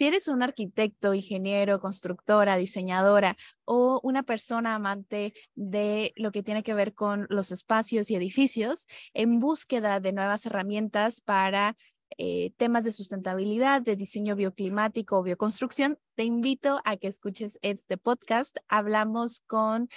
Si eres un arquitecto, ingeniero, constructora, diseñadora o una persona amante de lo que tiene que ver con los espacios y edificios, en búsqueda de nuevas herramientas para eh, temas de sustentabilidad, de diseño bioclimático o bioconstrucción, te invito a que escuches este podcast. Hablamos con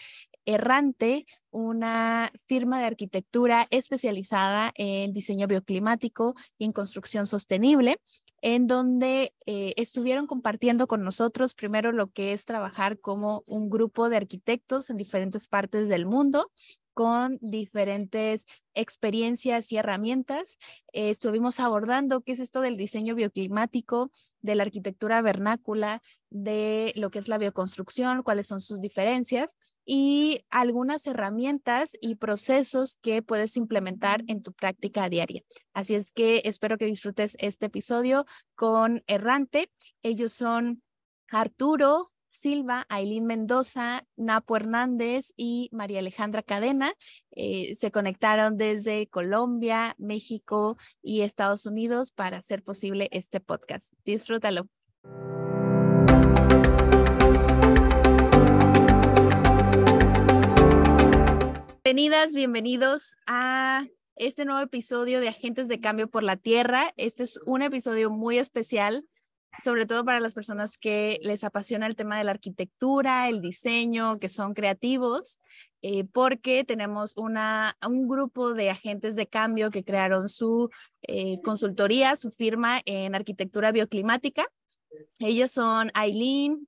Errante, una firma de arquitectura especializada en diseño bioclimático y en construcción sostenible en donde eh, estuvieron compartiendo con nosotros primero lo que es trabajar como un grupo de arquitectos en diferentes partes del mundo con diferentes experiencias y herramientas. Eh, estuvimos abordando qué es esto del diseño bioclimático, de la arquitectura vernácula, de lo que es la bioconstrucción, cuáles son sus diferencias y algunas herramientas y procesos que puedes implementar en tu práctica diaria. Así es que espero que disfrutes este episodio con Errante. Ellos son Arturo Silva, Aileen Mendoza, Napo Hernández y María Alejandra Cadena. Eh, se conectaron desde Colombia, México y Estados Unidos para hacer posible este podcast. Disfrútalo. Bienvenidas, bienvenidos a este nuevo episodio de Agentes de Cambio por la Tierra. Este es un episodio muy especial, sobre todo para las personas que les apasiona el tema de la arquitectura, el diseño, que son creativos, eh, porque tenemos una, un grupo de agentes de cambio que crearon su eh, consultoría, su firma en arquitectura bioclimática. Ellos son Aileen,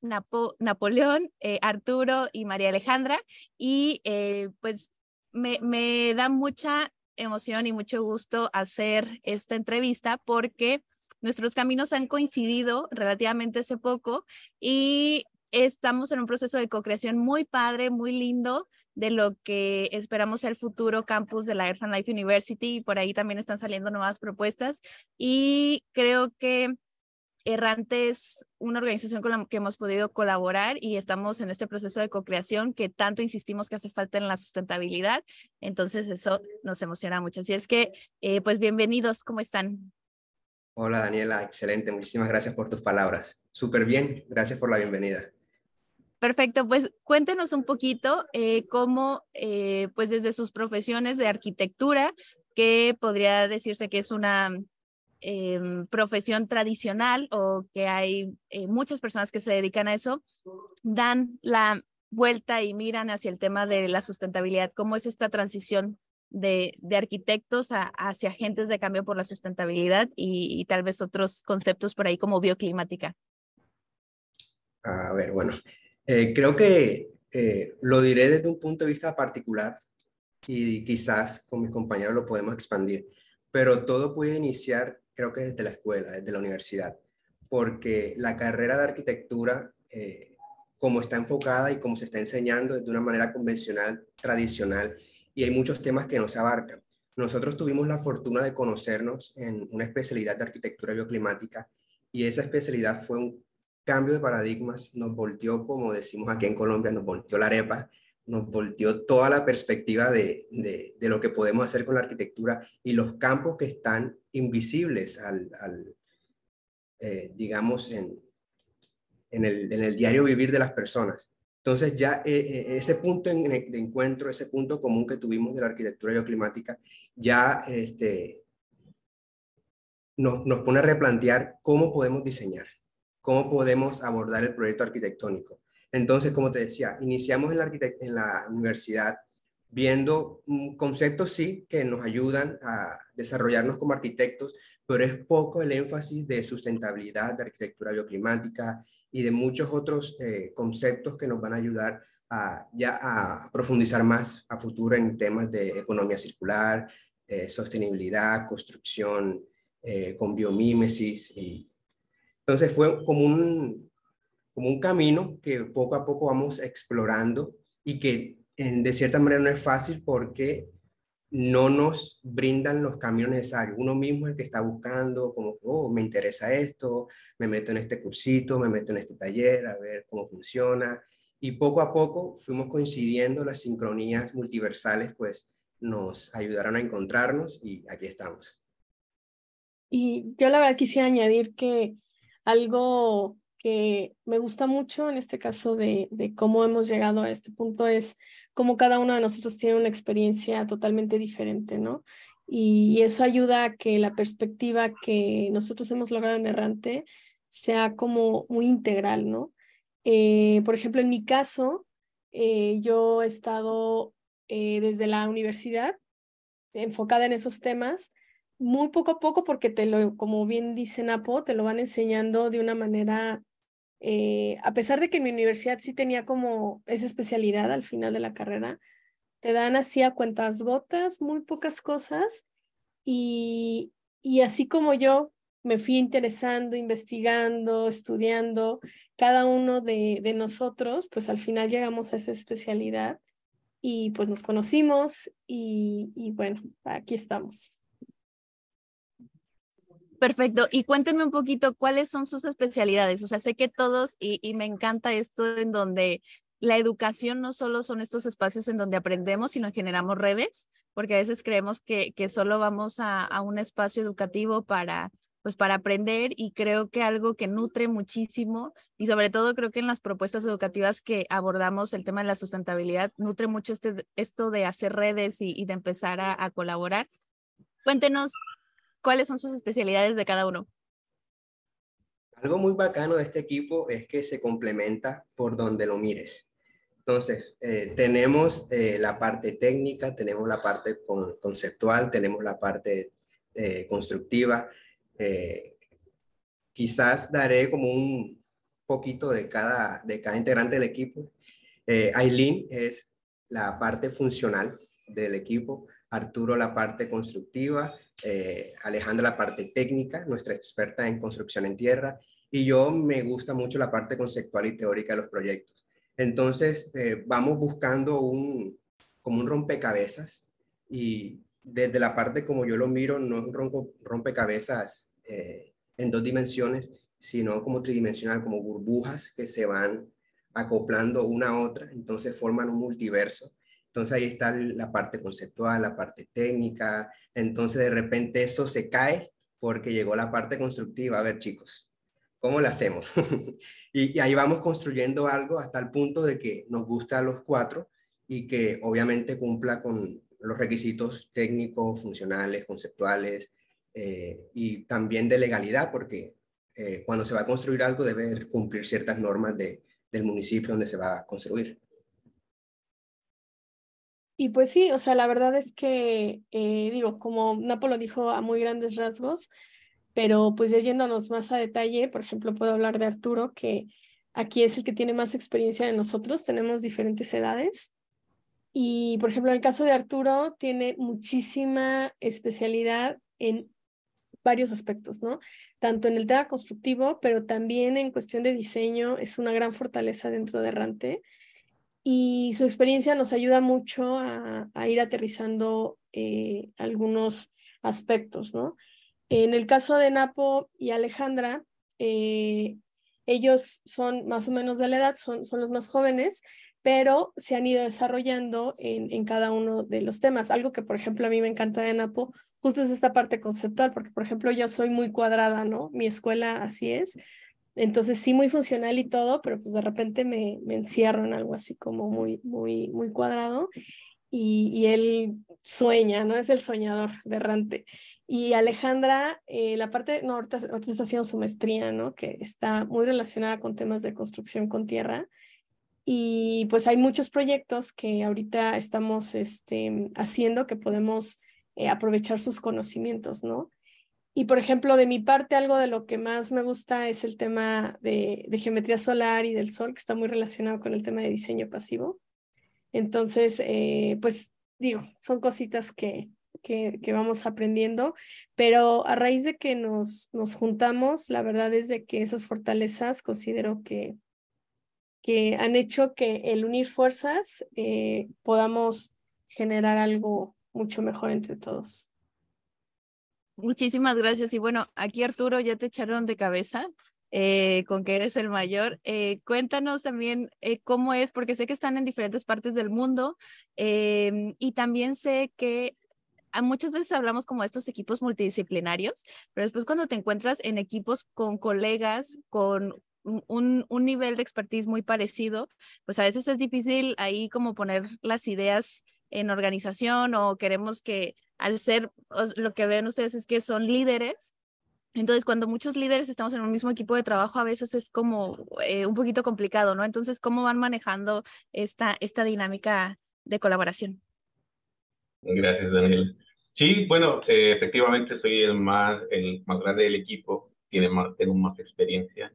Napoleón, eh, Arturo y María Alejandra. Y pues me, da mucha emoción y mucho gusto hacer esta entrevista porque nuestros caminos han coincidido relativamente hace poco y estamos en un proceso de co-creación muy padre, muy lindo de lo que esperamos el futuro campus de la Earth and Life University y por ahí también están saliendo nuevas propuestas. Y creo que Errante es una organización con la que hemos podido colaborar y estamos en este proceso de co-creación que tanto insistimos que hace falta en la sustentabilidad. Entonces eso nos emociona mucho. Así es que, eh, pues bienvenidos, ¿cómo están? Hola Daniela, excelente. Muchísimas gracias por tus palabras. Súper bien, gracias por la bienvenida. Perfecto, pues cuéntenos un poquito eh, cómo, eh, pues desde sus profesiones de arquitectura, que podría decirse que es una Em, profesión tradicional o que hay eh, muchas personas que se dedican a eso, dan la vuelta y miran hacia el tema de la sustentabilidad, cómo es esta transición de, de arquitectos hacia agentes de cambio por la sustentabilidad y, tal vez otros conceptos por ahí como bioclimática. A ver, bueno, eh, creo que eh, lo diré desde un punto de vista particular y quizás con mis compañeros lo podemos expandir, pero todo puede iniciar creo que desde la escuela, desde la universidad, porque la carrera de arquitectura, eh, como está enfocada y como se está enseñando, es de una manera convencional, tradicional, y hay muchos temas que no se abarcan. Nosotros tuvimos la fortuna de conocernos en una especialidad de arquitectura bioclimática y esa especialidad fue un cambio de paradigmas, nos volteó, como decimos aquí en Colombia, nos volteó la arepa nos volteó toda la perspectiva de, de, lo que podemos hacer con la arquitectura y los campos que están invisibles al, al eh, digamos, en, en, el, en, el, diario vivir de las personas. Entonces ya eh, eh, ese punto de encuentro, ese punto común que tuvimos de la arquitectura bioclimática, ya este, nos, nos pone a replantear cómo podemos diseñar, cómo podemos abordar el proyecto arquitectónico entonces, como te decía, iniciamos en la, en la universidad viendo conceptos, sí, que nos ayudan a desarrollarnos como arquitectos, pero es poco el énfasis de sustentabilidad, de arquitectura bioclimática y de muchos otros eh, conceptos que nos van a ayudar a, ya a profundizar más a futuro en temas de economía circular, eh, sostenibilidad, construcción eh, con biomímesis. Y, entonces fue como un, como un camino que poco a poco vamos explorando y que en, de cierta manera no es fácil porque no nos brindan los caminos necesarios. Uno mismo es el que está buscando, como, oh, me interesa esto, me meto en este cursito, me meto en este taller, a ver cómo funciona. Y poco a poco fuimos coincidiendo, las sincronías multiversales pues nos ayudaron a encontrarnos y aquí estamos. Y yo la verdad quisiera añadir que algo me gusta mucho en este caso de, de cómo hemos llegado a este punto es cómo cada uno de nosotros tiene una experiencia totalmente diferente, ¿no? Y, eso ayuda a que la perspectiva que nosotros hemos logrado en Errante sea como muy integral, ¿no? Eh, por ejemplo, en mi caso, eh, yo he estado eh, desde la universidad enfocada en esos temas, muy poco a poco, porque te lo, como bien dice Napo, te lo van enseñando de una manera eh, a pesar de que en mi universidad sí tenía como esa especialidad al final de la carrera, te dan así a cuentas gotas, muy pocas cosas, y, y así como yo me fui interesando, investigando, estudiando, cada uno de, de nosotros, pues al final llegamos a esa especialidad y pues nos conocimos y, y bueno, aquí estamos. Perfecto. Y cuéntenme un poquito cuáles son sus especialidades. O sea, sé que todos, y, me encanta esto en donde la educación no solo son estos espacios en donde aprendemos, sino generamos redes, porque a veces creemos que, solo vamos a, un espacio educativo para, pues para aprender y creo que algo que nutre muchísimo y sobre todo creo que en las propuestas educativas que abordamos el tema de la sustentabilidad, nutre mucho este, esto de hacer redes y, y de empezar a, a colaborar. Cuéntenos ¿Cuáles son sus especialidades de cada uno? Algo muy bacano de este equipo es que se complementa por donde lo mires. Entonces, eh, tenemos eh, la parte técnica, tenemos la parte conceptual, tenemos la parte eh, constructiva. quizás daré como un poquito de cada, de cada integrante del equipo. Aileen es la parte funcional del equipo, Arturo la parte constructiva, eh, Alejandra la parte técnica, nuestra experta en construcción en tierra, y yo me gusta mucho la parte conceptual y teórica de los proyectos. Entonces, eh, vamos buscando un, como un rompecabezas y desde la parte como yo lo miro, no es un rompecabezas eh, en dos dimensiones, sino como tridimensional, como burbujas que se van acoplando una a otra, entonces forman un multiverso entonces ahí está la parte conceptual, la parte técnica. Entonces de repente eso se cae porque llegó la parte constructiva. A ver chicos, ¿cómo lo hacemos? y, ahí vamos construyendo algo hasta el punto de que nos gusta a los cuatro y que obviamente cumpla con los requisitos técnicos, funcionales, conceptuales eh, y también de legalidad, porque eh, cuando se va a construir algo debe cumplir ciertas normas de, del municipio donde se va a construir. Y pues sí, o sea, la verdad es que, eh, digo, como Napo lo dijo a muy grandes rasgos, pero pues ya yéndonos más a detalle, por ejemplo, puedo hablar de Arturo, que aquí es el que tiene más experiencia de nosotros, tenemos diferentes edades. Y, por ejemplo, en el caso de Arturo, tiene muchísima especialidad en varios aspectos, ¿no? Tanto en el tema constructivo, pero también en cuestión de diseño, es una gran fortaleza dentro de Rante y su experiencia nos ayuda mucho a, ir aterrizando eh, algunos aspectos, ¿no? En el caso de Napo y Alejandra, eh, ellos son más o menos de la edad, son, son los más jóvenes, pero se han ido desarrollando en, en, cada uno de los temas. Algo que, por ejemplo, a mí me encanta de Napo, justo es esta parte conceptual, porque, por ejemplo, yo soy muy cuadrada, ¿no? Mi escuela así es, entonces sí, muy funcional y todo, pero pues de repente me, me encierro en algo así como muy, muy, muy cuadrado y, él sueña, ¿no? Es el soñador de errante. Y Alejandra, eh, la parte, no, ahorita, ahorita, está haciendo su maestría, ¿no? Que está muy relacionada con temas de construcción con tierra. Y pues hay muchos proyectos que ahorita estamos este, haciendo que podemos eh, aprovechar sus conocimientos, ¿no? Y por ejemplo, de mi parte, algo de lo que más me gusta es el tema de, geometría solar y del sol, que está muy relacionado con el tema de diseño pasivo. Entonces, eh, pues digo, son cositas que, que, vamos aprendiendo, pero a raíz de que nos, nos juntamos, la verdad es de que esas fortalezas considero que, que han hecho que el unir fuerzas eh, podamos generar algo mucho mejor entre todos. Muchísimas gracias. Y bueno, aquí Arturo ya te echaron de cabeza eh, con que eres el mayor. Eh, cuéntanos también eh, cómo es, porque sé que están en diferentes partes del mundo em, y también sé que muchas veces hablamos como de estos equipos multidisciplinarios, pero después cuando te encuentras en equipos con colegas, con un, un, nivel de expertise muy parecido, pues a veces es difícil ahí como poner las ideas en organización o queremos que al ser, lo que ven ustedes es que son líderes, entonces, cuando muchos líderes estamos en un mismo equipo de trabajo, a veces es como eh, un poquito complicado, ¿no? Entonces, ¿cómo van manejando esta, esta dinámica de colaboración? Gracias, Daniel. Sí, bueno, eh, efectivamente soy el más, el más grande del equipo, tiene más, tengo más experiencia.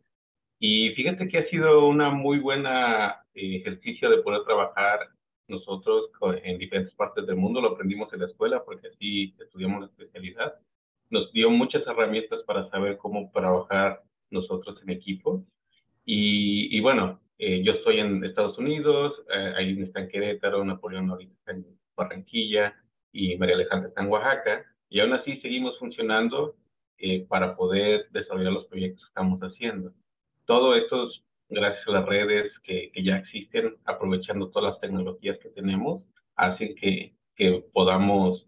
Y fíjate que ha sido una muy buena eh, ejercicio de poder trabajar nosotros en diferentes partes del mundo. Lo aprendimos en la escuela porque así estudiamos la especialidad nos dio muchas herramientas para saber cómo trabajar nosotros en equipo. Y, y bueno, eh, yo estoy en Estados Unidos, eh, Aileen está en Querétaro, Napoleón ahorita está en Barranquilla y María Alejandra está en Oaxaca. Y aún así seguimos funcionando eh, para poder desarrollar los proyectos que estamos haciendo. Todo esto es gracias a las redes que, que ya existen, aprovechando todas las tecnologías que tenemos, hacen que, que podamos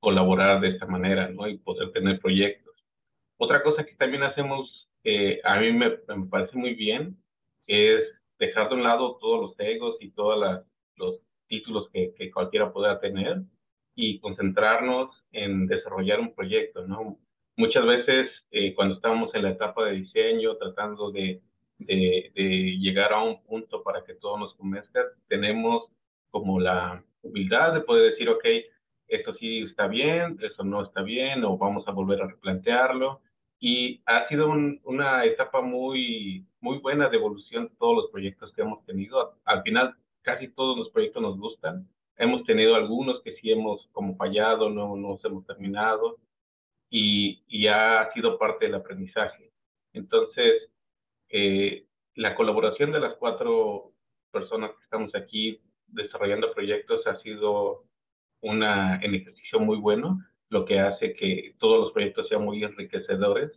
colaborar de esta manera, ¿no? Y poder tener proyectos. Otra cosa que también hacemos, eh, a mí me, parece muy bien, es dejar de un lado todos los egos y todos los títulos que, que, cualquiera pueda tener y concentrarnos en desarrollar un proyecto, ¿no? Muchas veces eh, cuando estamos en la etapa de diseño, tratando de, de, de, llegar a un punto para que todo nos convenzca, tenemos como la humildad de poder decir, ok, esto sí está bien, eso no está bien, o vamos a volver a replantearlo. Y ha sido una etapa muy, muy buena de evolución todos los proyectos que hemos tenido. Al final, casi todos los proyectos nos gustan. Hemos tenido algunos que sí hemos como fallado, no nos hemos terminado, y, y ha sido parte del aprendizaje. Entonces, eh, la colaboración de las cuatro personas que estamos aquí desarrollando proyectos ha sido una, ejercicio muy bueno, lo que hace que todos los proyectos sean muy enriquecedores,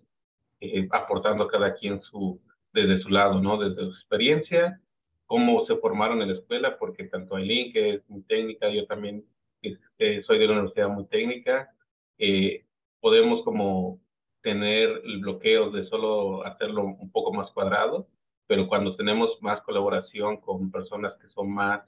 eh, aportando cada quien su, desde su lado, ¿no? Desde su experiencia, cómo se formaron en la escuela, porque tanto Aileen, que es muy técnica, yo también este, soy de una universidad muy técnica, eh, podemos como tener el bloqueo de solo hacerlo un poco más cuadrado, pero cuando tenemos más colaboración con personas que son más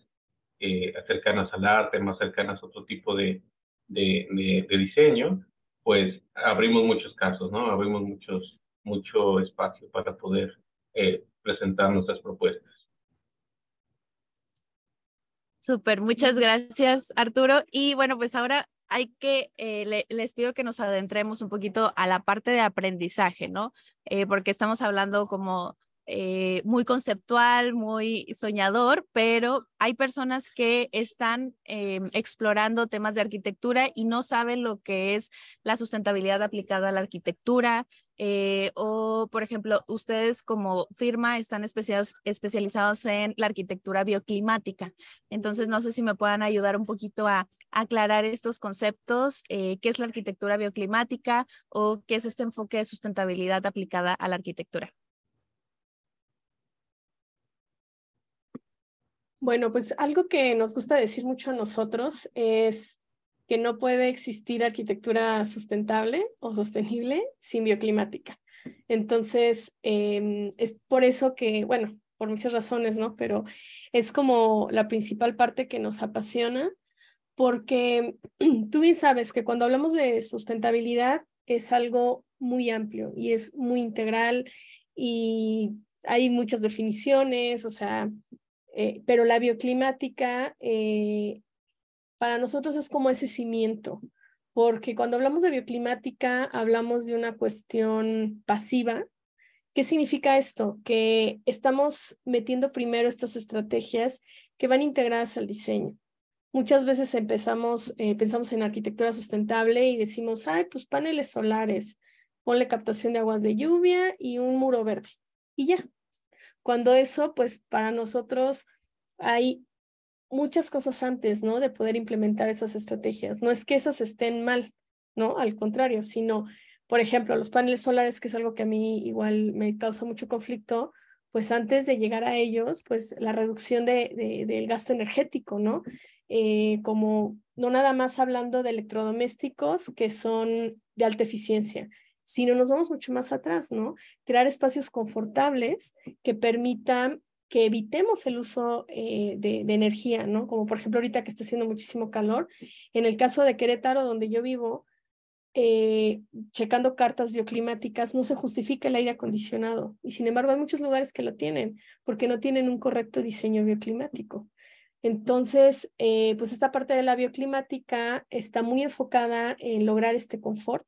eh, cercanas al arte, más cercanas a otro tipo de, de, de, diseño, pues abrimos muchos casos, ¿no? Abrimos muchos, mucho espacio para poder eh, presentar nuestras propuestas. Súper, muchas gracias Arturo. Y bueno, pues ahora hay que, eh, les pido que nos adentremos un poquito a la parte de aprendizaje, ¿no? Eh, porque estamos hablando como eh, muy conceptual, muy soñador, pero hay personas que están eh, explorando temas de arquitectura y no saben lo que es la sustentabilidad aplicada a la arquitectura. Eh, o, por ejemplo, ustedes como firma están especializados, especializados en la arquitectura bioclimática. Entonces, no sé si me puedan ayudar un poquito a aclarar estos conceptos, qué es la arquitectura bioclimática o qué es este enfoque de sustentabilidad aplicada a la arquitectura. Bueno, pues algo que nos gusta decir mucho a nosotros es que no puede existir arquitectura sustentable o sostenible sin bioclimática. Entonces, em, es por eso que, bueno, por muchas razones, ¿no? Pero es como la principal parte que nos apasiona, porque tú bien sabes que cuando hablamos de sustentabilidad es algo muy amplio y es muy integral y hay muchas definiciones, o sea, eh, pero la bioclimática eh, para nosotros es como ese cimiento, porque cuando hablamos de bioclimática hablamos de una cuestión pasiva. ¿Qué significa esto? Que estamos metiendo primero estas estrategias que van integradas al diseño. Muchas veces empezamos, eh, pensamos en arquitectura sustentable y decimos, ay, pues paneles solares, ponle captación de aguas de lluvia y un muro verde. Y ya, cuando eso, pues para nosotros hay muchas cosas antes, ¿no? De poder implementar esas estrategias. No es que esas estén mal, ¿no? Al contrario, sino, por ejemplo, los paneles solares, que es algo que a mí igual me causa mucho conflicto, pues antes de llegar a ellos, pues la reducción de, del gasto energético, ¿no? Eh, como no nada más hablando de electrodomésticos que son de alta eficiencia, sino nos vamos mucho más atrás, ¿no? Crear espacios confortables que permitan que evitemos el uso eh, de, energía, ¿no? Como por ejemplo ahorita que está haciendo muchísimo calor. En el caso de Querétaro, donde yo vivo, eh, checando cartas bioclimáticas, no se justifica el aire acondicionado. Y sin embargo, hay muchos lugares que lo tienen, porque no tienen un correcto diseño bioclimático. Entonces, eh, pues esta parte de la bioclimática está muy enfocada en lograr este confort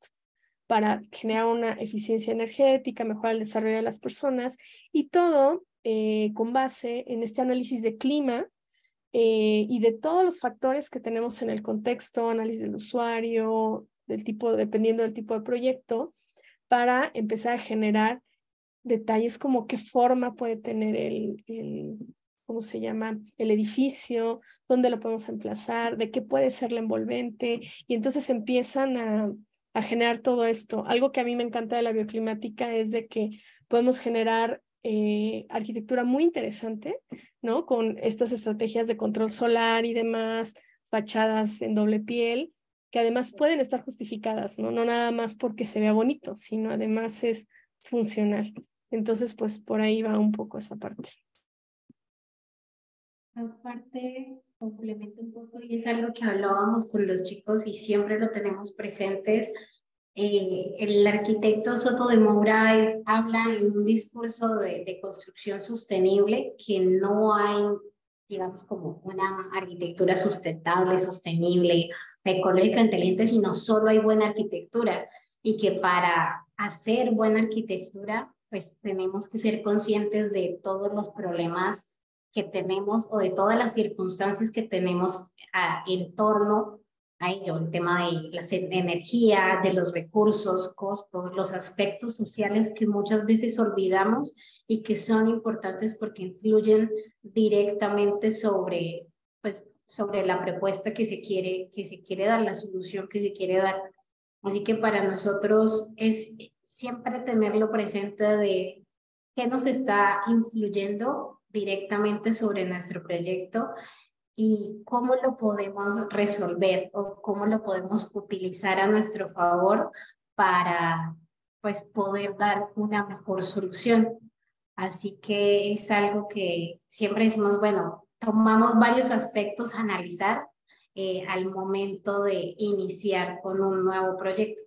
para generar una eficiencia energética, mejorar el desarrollo de las personas y todo eh, con base en este análisis de clima y de todos los factores que tenemos en el contexto, análisis del usuario, del tipo, dependiendo del tipo de proyecto, para empezar a generar detalles como qué forma puede tener el, el ¿cómo se llama? El edificio, dónde lo podemos emplazar, de qué puede ser la envolvente, y entonces empiezan a, a generar todo esto. Algo que a mí me encanta de la bioclimática es de que podemos generar eh, arquitectura muy interesante, ¿no? Con estas estrategias de control solar y demás, fachadas en doble piel, que además pueden estar justificadas, ¿no? No nada más porque se vea bonito, sino además es funcional. Entonces, pues por ahí va un poco esa parte. Aparte, complemento un poco y es algo que hablábamos con los chicos y siempre lo tenemos presentes. Eh, el arquitecto Soto de Moura habla en un discurso de, de construcción sostenible que no hay, digamos, como una arquitectura sustentable, sostenible ecológica inteligente, sino solo hay buena arquitectura y que para hacer buena arquitectura, pues tenemos que ser conscientes de todos los problemas que tenemos o de todas las circunstancias que tenemos a, en torno a ello, el tema de la energía, de los recursos, costos, los aspectos sociales que muchas veces olvidamos y que son importantes porque influyen directamente sobre pues, sobre la propuesta que se quiere, que se quiere dar, la solución que se quiere dar. Así que para nosotros es siempre tenerlo presente de qué nos está influyendo directamente sobre nuestro proyecto y cómo lo podemos resolver o cómo lo podemos utilizar a nuestro favor para pues poder dar una mejor solución. Así que es algo que siempre decimos, bueno, tomamos varios aspectos a analizar eh, al momento de iniciar con un nuevo proyecto.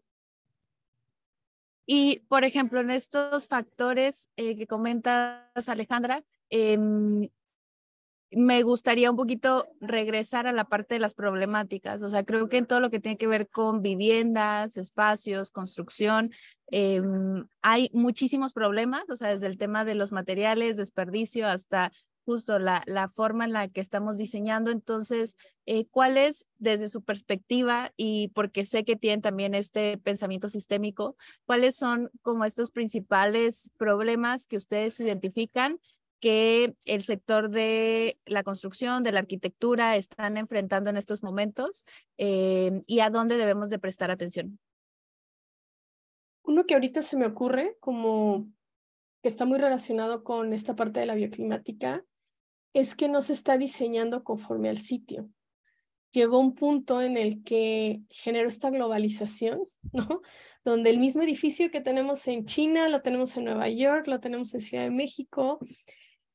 Y, por ejemplo, en estos factores eh, que comentas, Alejandra, em, me gustaría un poquito regresar a la parte de las problemáticas. O sea, creo que en todo lo que tiene que ver con viviendas, espacios, construcción, em, hay muchísimos problemas, o sea, desde el tema de los materiales, desperdicio, hasta justo la, la forma en la que estamos diseñando. Entonces, eh, ¿cuál es desde su perspectiva y porque sé que tienen también este pensamiento sistémico, cuáles son como estos principales problemas que ustedes identifican que el sector de la construcción, de la arquitectura están enfrentando en estos momentos eh, y a dónde debemos de prestar atención? Uno que ahorita se me ocurre como que está muy relacionado con esta parte de la bioclimática es que no se está diseñando conforme al sitio. Llegó un punto en el que generó esta globalización, ¿no? Donde el mismo edificio que tenemos en China, lo tenemos en Nueva York, lo tenemos en Ciudad de México.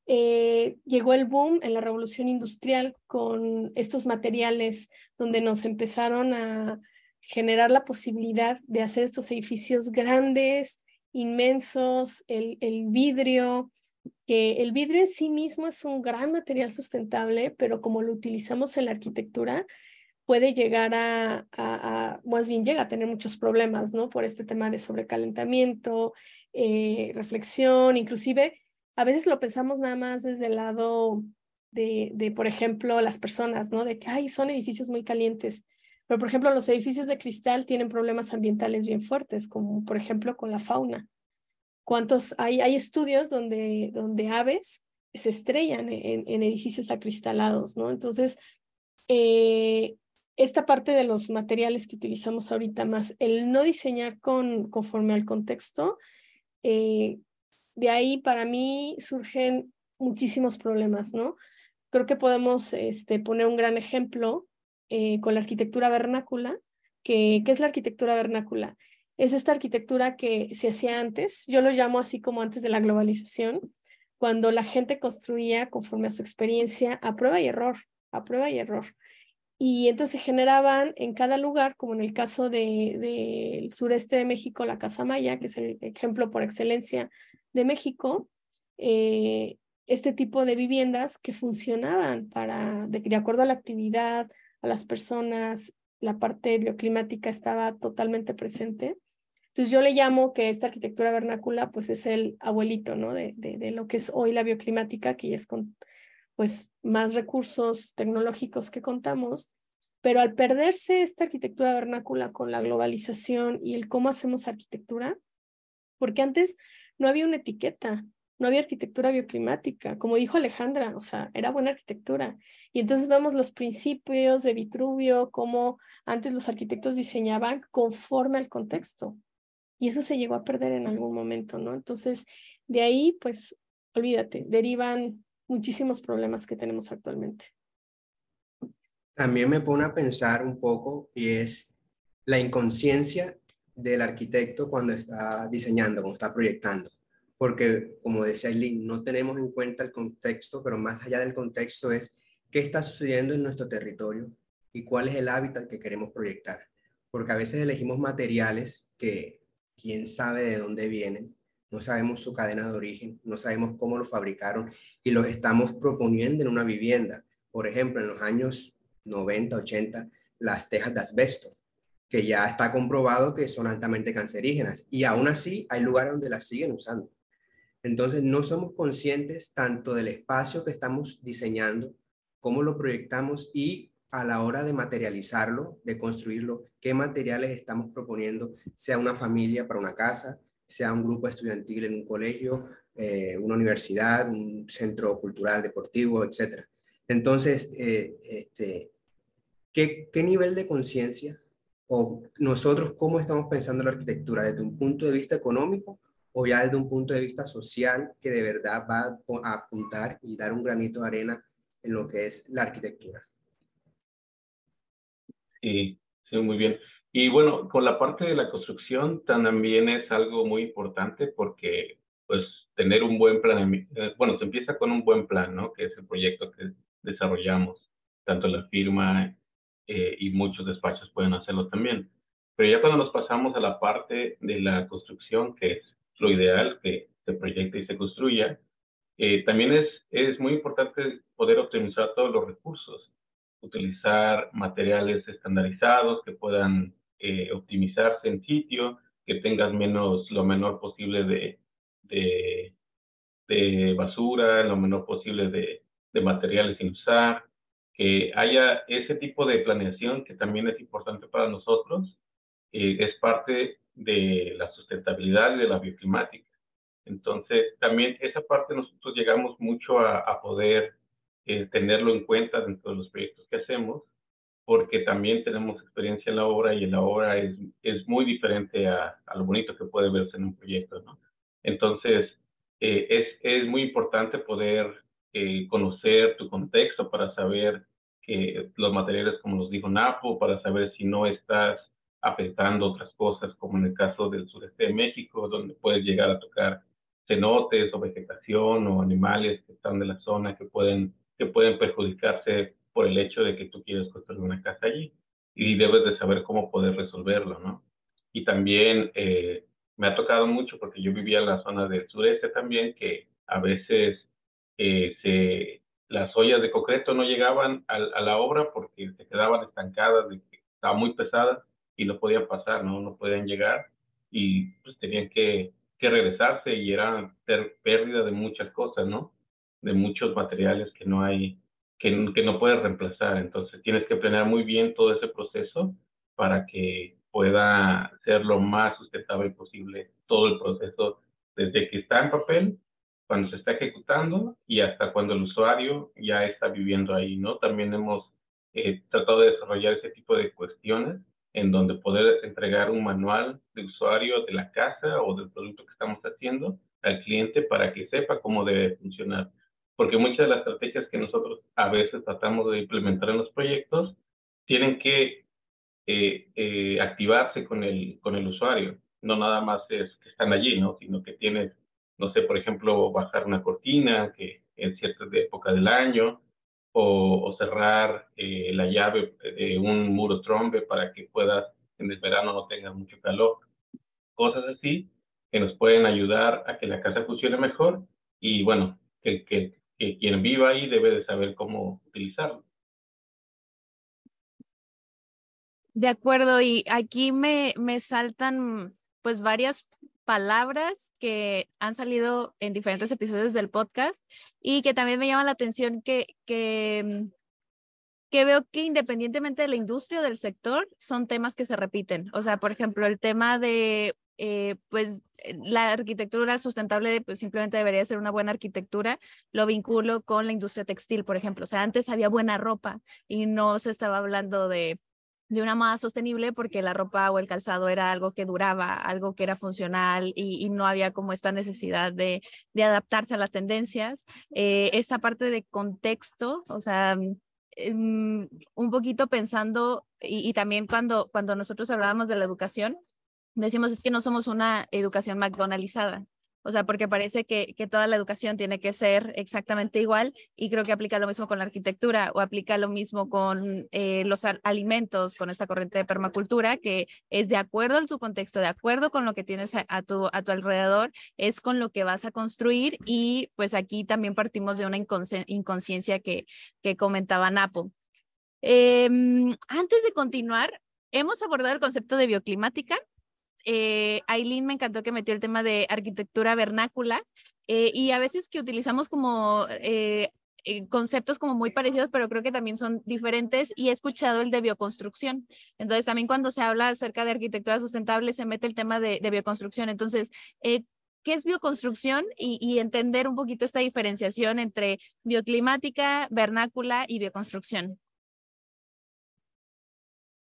Eh, llegó el boom en la revolución industrial con estos materiales donde nos empezaron a generar la posibilidad de hacer estos edificios grandes, inmensos, el, vidrio, que el vidrio en sí mismo es un gran material sustentable, pero como lo utilizamos en la arquitectura, puede llegar a, más bien llega a tener muchos problemas, ¿no? Por este tema de sobrecalentamiento, eh, reflexión, inclusive a veces lo pensamos nada más desde el lado de, de, por ejemplo, las personas, ¿no? De que, ay, son edificios muy calientes. Pero, por ejemplo, los edificios de cristal tienen problemas ambientales bien fuertes, como por ejemplo con la fauna cuántos hay, hay estudios donde, donde aves se estrellan en, edificios acristalados, ¿no? Entonces, eh, esta parte de los materiales que utilizamos ahorita más, el no diseñar con, conforme al contexto, eh, de ahí para mí surgen muchísimos problemas, ¿no? Creo que podemos este, poner un gran ejemplo eh, con la arquitectura vernácula, que, ¿qué es la arquitectura vernácula? Es esta arquitectura que se hacía antes, yo lo llamo así como antes de la globalización, cuando la gente construía conforme a su experiencia a prueba y error, a prueba y error. Y entonces generaban en cada lugar, como en el caso del de, sureste de México, la Casa Maya, que es el ejemplo por excelencia de México, eh, este tipo de viviendas que funcionaban para, de, acuerdo a la actividad, a las personas, la parte bioclimática estaba totalmente presente. Entonces yo le llamo que esta arquitectura vernácula pues es el abuelito, ¿no? De, de, de lo que es hoy la bioclimática, que ya es con pues más recursos tecnológicos que contamos, pero al perderse esta arquitectura vernácula con la globalización y el cómo hacemos arquitectura, porque antes no había una etiqueta, no había arquitectura bioclimática, como dijo Alejandra, o sea, era buena arquitectura. Y entonces vemos los principios de Vitruvio, cómo antes los arquitectos diseñaban conforme al contexto. Y eso se llegó a perder en algún momento, ¿no? Entonces, de ahí, pues, olvídate, derivan muchísimos problemas que tenemos actualmente. También me pone a pensar un poco y es la inconsciencia del arquitecto cuando está diseñando, cuando está proyectando porque como decía Eileen, no tenemos en cuenta el contexto, pero más allá del contexto es qué está sucediendo en nuestro territorio y cuál es el hábitat que queremos proyectar. Porque a veces elegimos materiales que quién sabe de dónde vienen, no sabemos su cadena de origen, no sabemos cómo lo fabricaron y los estamos proponiendo en una vivienda. Por ejemplo, en los años 90, 80, las tejas de asbesto, que ya está comprobado que son altamente cancerígenas y aún así hay lugares donde las siguen usando. Entonces, no somos conscientes tanto del espacio que estamos diseñando, cómo lo proyectamos y a la hora de materializarlo, de construirlo, qué materiales estamos proponiendo, sea una familia para una casa, sea un grupo estudiantil en un colegio, eh, una universidad, un centro cultural, deportivo, etc. Entonces, eh, este, ¿qué, ¿qué nivel de conciencia o nosotros cómo estamos pensando la arquitectura desde un punto de vista económico o ya desde un punto de vista social que de verdad va a apuntar y dar un granito de arena en lo que es la arquitectura. Sí, muy bien. Y bueno, con la parte de la construcción también es algo muy importante porque pues tener un buen plan, eh, bueno, se empieza con un buen plan, ¿no? Que es el proyecto que desarrollamos, tanto la firma eh, y muchos despachos pueden hacerlo también. Pero ya cuando nos pasamos a la parte de la construcción, que es lo ideal que se proyecte y se construya. Eh, también es, es muy importante poder optimizar todos los recursos, utilizar materiales estandarizados que puedan eh, optimizarse en sitio, que tengas menos, lo menor posible de, de, de basura, lo menor posible de, de materiales sin usar, que haya ese tipo de planeación que también es importante para nosotros, eh, es parte de la sustentabilidad y de la bioclimática. Entonces, también esa parte nosotros llegamos mucho a, poder eh, tenerlo en cuenta dentro de los proyectos que hacemos, porque también tenemos experiencia en la obra y en la obra es, es muy diferente a, lo bonito que puede verse en un proyecto, ¿no? Entonces, eh, es, es muy importante poder eh, conocer tu contexto para saber que los materiales, como nos dijo Napo, para saber si no estás afectando otras cosas, como en el caso del sureste de México, donde puedes llegar a tocar cenotes o vegetación o animales que están de la zona que pueden, que pueden perjudicarse por el hecho de que tú quieres construir una casa allí y debes de saber cómo poder resolverlo, ¿no? Y también eh, me ha tocado mucho porque yo vivía en la zona del sureste también que a veces se, las ollas de concreto no llegaban a, a, la obra porque se quedaban estancadas, de que estaban muy pesadas y no podían pasar, ¿no? No podían llegar y pues tenían que, que regresarse y era pérdida de muchas cosas, ¿no? De muchos materiales que no hay, que, que no puedes reemplazar. Entonces tienes que planear muy bien todo ese proceso para que pueda ser lo más sustentable posible todo el proceso, desde que está en papel, cuando se está ejecutando y hasta cuando el usuario ya está viviendo ahí, ¿no? También hemos eh, tratado de desarrollar ese tipo de cuestiones en donde poder entregar un manual de usuario de la casa o del producto que estamos haciendo al cliente para que sepa cómo debe funcionar. Porque muchas de las estrategias que nosotros a veces tratamos de implementar en los proyectos tienen que eh, eh, activarse con el, con el usuario. No nada más es que están allí, ¿no? sino que tienes, no sé, por ejemplo, bajar una cortina que en ciertas épocas del año, o, cerrar eh, la llave de un muro trombe para que puedas en el verano no tengas mucho calor. Cosas así que nos pueden ayudar a que la casa funcione mejor y bueno, que, que, quien viva ahí debe de saber cómo utilizarlo. De acuerdo, y aquí me, me saltan pues varias palabras que han salido en diferentes episodios del podcast y que también me llama la atención que, que, mm, que veo que independientemente de la industria o del sector, son temas que se repiten. O sea, por ejemplo, el tema de, eh, pues, eh, la arquitectura sustentable, pues simplemente debería ser una buena arquitectura, lo vinculo con la industria textil, por ejemplo. O sea, antes había buena ropa y no se estaba hablando de de una moda sostenible porque la ropa o el calzado era algo que duraba, algo que era funcional y, no había como esta necesidad de, de adaptarse a las tendencias. Eh, esta parte de contexto, o sea, em, un poquito pensando y, y, también cuando, cuando nosotros hablábamos de la educación, decimos es que no somos una educación McDonaldizada. O sea, porque parece que, que, toda la educación tiene que ser exactamente igual y creo que aplica lo mismo con la arquitectura o aplica lo mismo con eh, los alimentos, con esta corriente de permacultura, que es de acuerdo en tu contexto, de acuerdo con lo que tienes a, tu, a tu alrededor, es con lo que vas a construir y pues aquí también partimos de una inconsciencia que, que comentaba Napo. Em, antes de continuar, hemos abordado el concepto de bioclimática, eh, Aileen me encantó que metió el tema de arquitectura vernácula eh, y a veces que utilizamos como eh, conceptos como muy parecidos, pero creo que también son diferentes y he escuchado el de bioconstrucción. Entonces, también cuando se habla acerca de arquitectura sustentable, se mete el tema de, bioconstrucción. Entonces, ¿qué es bioconstrucción? Y, entender un poquito esta diferenciación entre bioclimática, vernácula y bioconstrucción.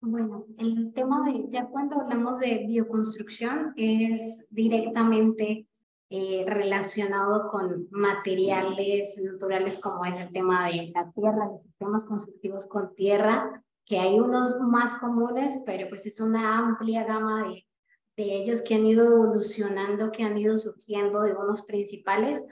Bueno, el tema de, ya cuando hablamos de bioconstrucción, es directamente eh, relacionado con materiales naturales como es el tema de la tierra, los sistemas constructivos con tierra, que hay unos más comunes, pero pues es una amplia gama de, de ellos que han ido evolucionando, que han ido surgiendo de unos principales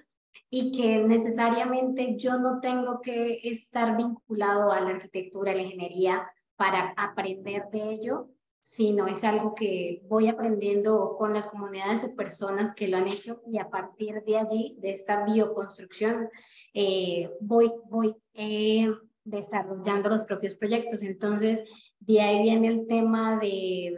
y que necesariamente yo no tengo que estar vinculado a la arquitectura, a la ingeniería, para aprender de ello, sino es algo que voy aprendiendo con las comunidades o personas que lo han hecho y a partir de allí, de esta bioconstrucción, eh, voy, voy eh, desarrollando los propios proyectos. Entonces, de ahí viene el tema de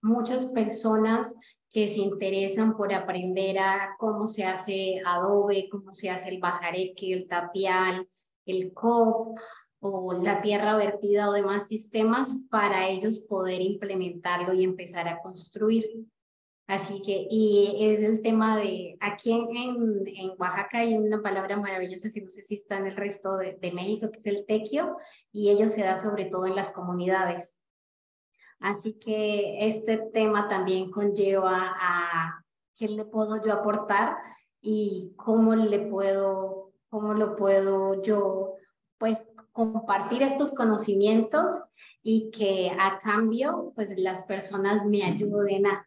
muchas personas que se interesan por aprender a cómo se hace adobe, cómo se hace el bajareque, el tapial, el COP, o la tierra vertida o demás sistemas para ellos poder implementarlo y empezar a construir. Así que, y es el tema de, aquí en, en, Oaxaca hay una palabra maravillosa que no sé si está en el resto de, de México, que es el tequio, y ello se da sobre todo en las comunidades. Así que este tema también conlleva a qué le puedo yo aportar y cómo le puedo, cómo lo puedo yo, pues, compartir estos conocimientos y que a cambio, pues las personas me ayuden a.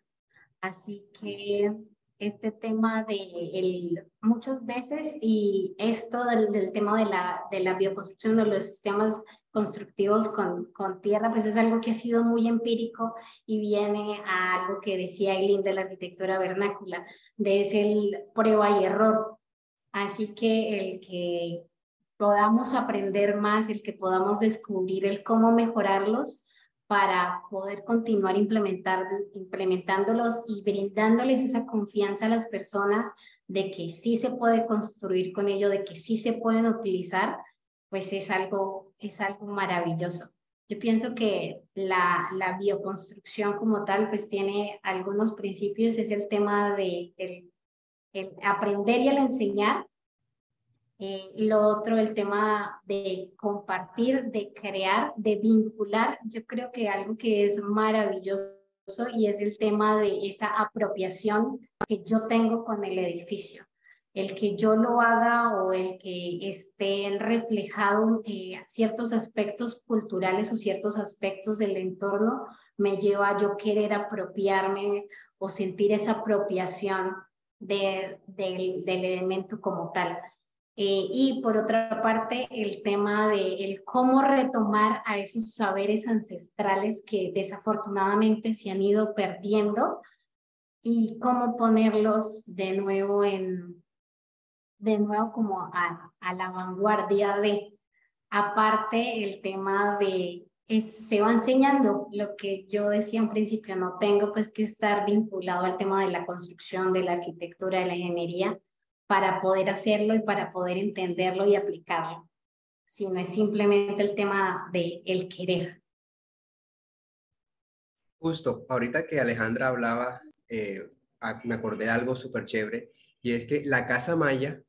Así que este tema de el, muchas veces y esto del, del, tema de la, de la bioconstrucción de los sistemas constructivos con, con tierra, pues es algo que ha sido muy empírico y viene a algo que decía Eileen de la arquitectura vernácula, de ese el prueba y error. Así que el que podamos aprender más, el que podamos descubrir el cómo mejorarlos para poder continuar implementar, implementándolos y brindándoles esa confianza a las personas de que sí se puede construir con ello, de que sí se pueden utilizar, pues es algo, es algo maravilloso. Yo pienso que la, la bioconstrucción como tal, pues tiene algunos principios, es el tema de el, el aprender y el enseñar, eh, lo otro, el tema de compartir, de crear, de vincular. Yo creo que algo que es maravilloso y es el tema de esa apropiación que yo tengo con el edificio. El que yo lo haga o el que esté reflejado en ciertos aspectos culturales o ciertos aspectos del entorno me lleva a yo querer apropiarme o sentir esa apropiación del elemento como tal. Eh, y por otra parte, el tema de el cómo retomar a esos saberes ancestrales que desafortunadamente se han ido perdiendo y cómo ponerlos de nuevo en, de nuevo como a, a la vanguardia de, aparte el tema de se va enseñando lo que yo decía en principio, no tengo pues que estar vinculado al tema de la construcción, de la arquitectura, de la ingeniería, para poder hacerlo y para poder entenderlo y aplicarlo, sino es simplemente el tema de el querer. Justo, ahorita que Alejandra hablaba, eh, me acordé de algo súper chévere, y es que la casa maya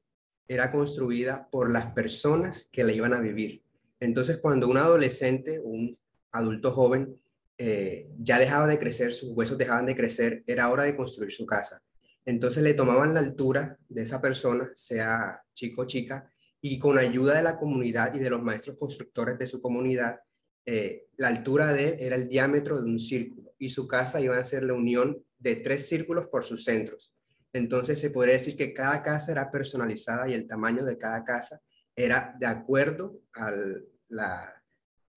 era construida por las personas que la iban a vivir. Entonces, cuando un adolescente, un adulto joven, eh, ya dejaba de crecer, sus huesos dejaban de crecer, era hora de construir su casa. Entonces le tomaban la altura de esa persona, sea chico o chica, y con ayuda de la comunidad y de los maestros constructores de su comunidad, eh, la altura de él era el diámetro de un círculo y su casa iba a ser la unión de tres círculos por sus centros. Entonces se podría decir que cada casa era personalizada y el tamaño de cada casa era de acuerdo a la,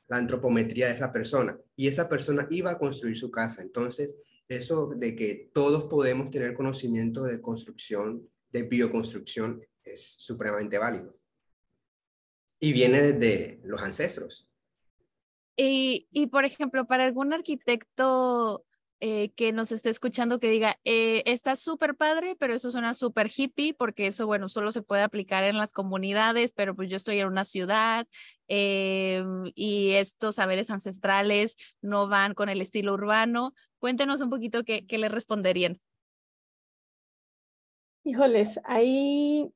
la antropometría de esa persona. Y esa persona iba a construir su casa. Entonces, eso de que todos podemos tener conocimiento de construcción, de bioconstrucción, es supremamente válido. Y viene desde los ancestros. Y, y por ejemplo, para algún arquitecto eh, que nos esté escuchando que diga, eh, está súper padre, pero eso suena súper hippie, porque eso, bueno, solo se puede aplicar en las comunidades, pero pues yo estoy en una ciudad eh, y estos saberes ancestrales no van con el estilo urbano. Cuéntenos un poquito qué, qué le responderían. Híjoles, ahí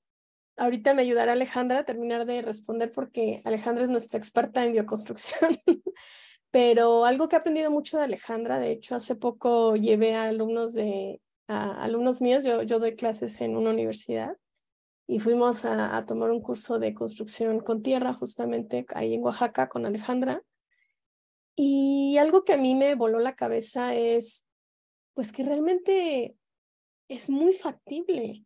ahorita me ayudará Alejandra a terminar de responder porque Alejandra es nuestra experta en bioconstrucción. Pero algo que he aprendido mucho de Alejandra, de hecho, hace poco llevé a alumnos de alumnos míos, yo, yo doy clases en una universidad y fuimos a, a, tomar un curso de construcción con tierra justamente ahí en Oaxaca con Alejandra. Y algo que a mí me voló la cabeza es, pues que realmente es muy factible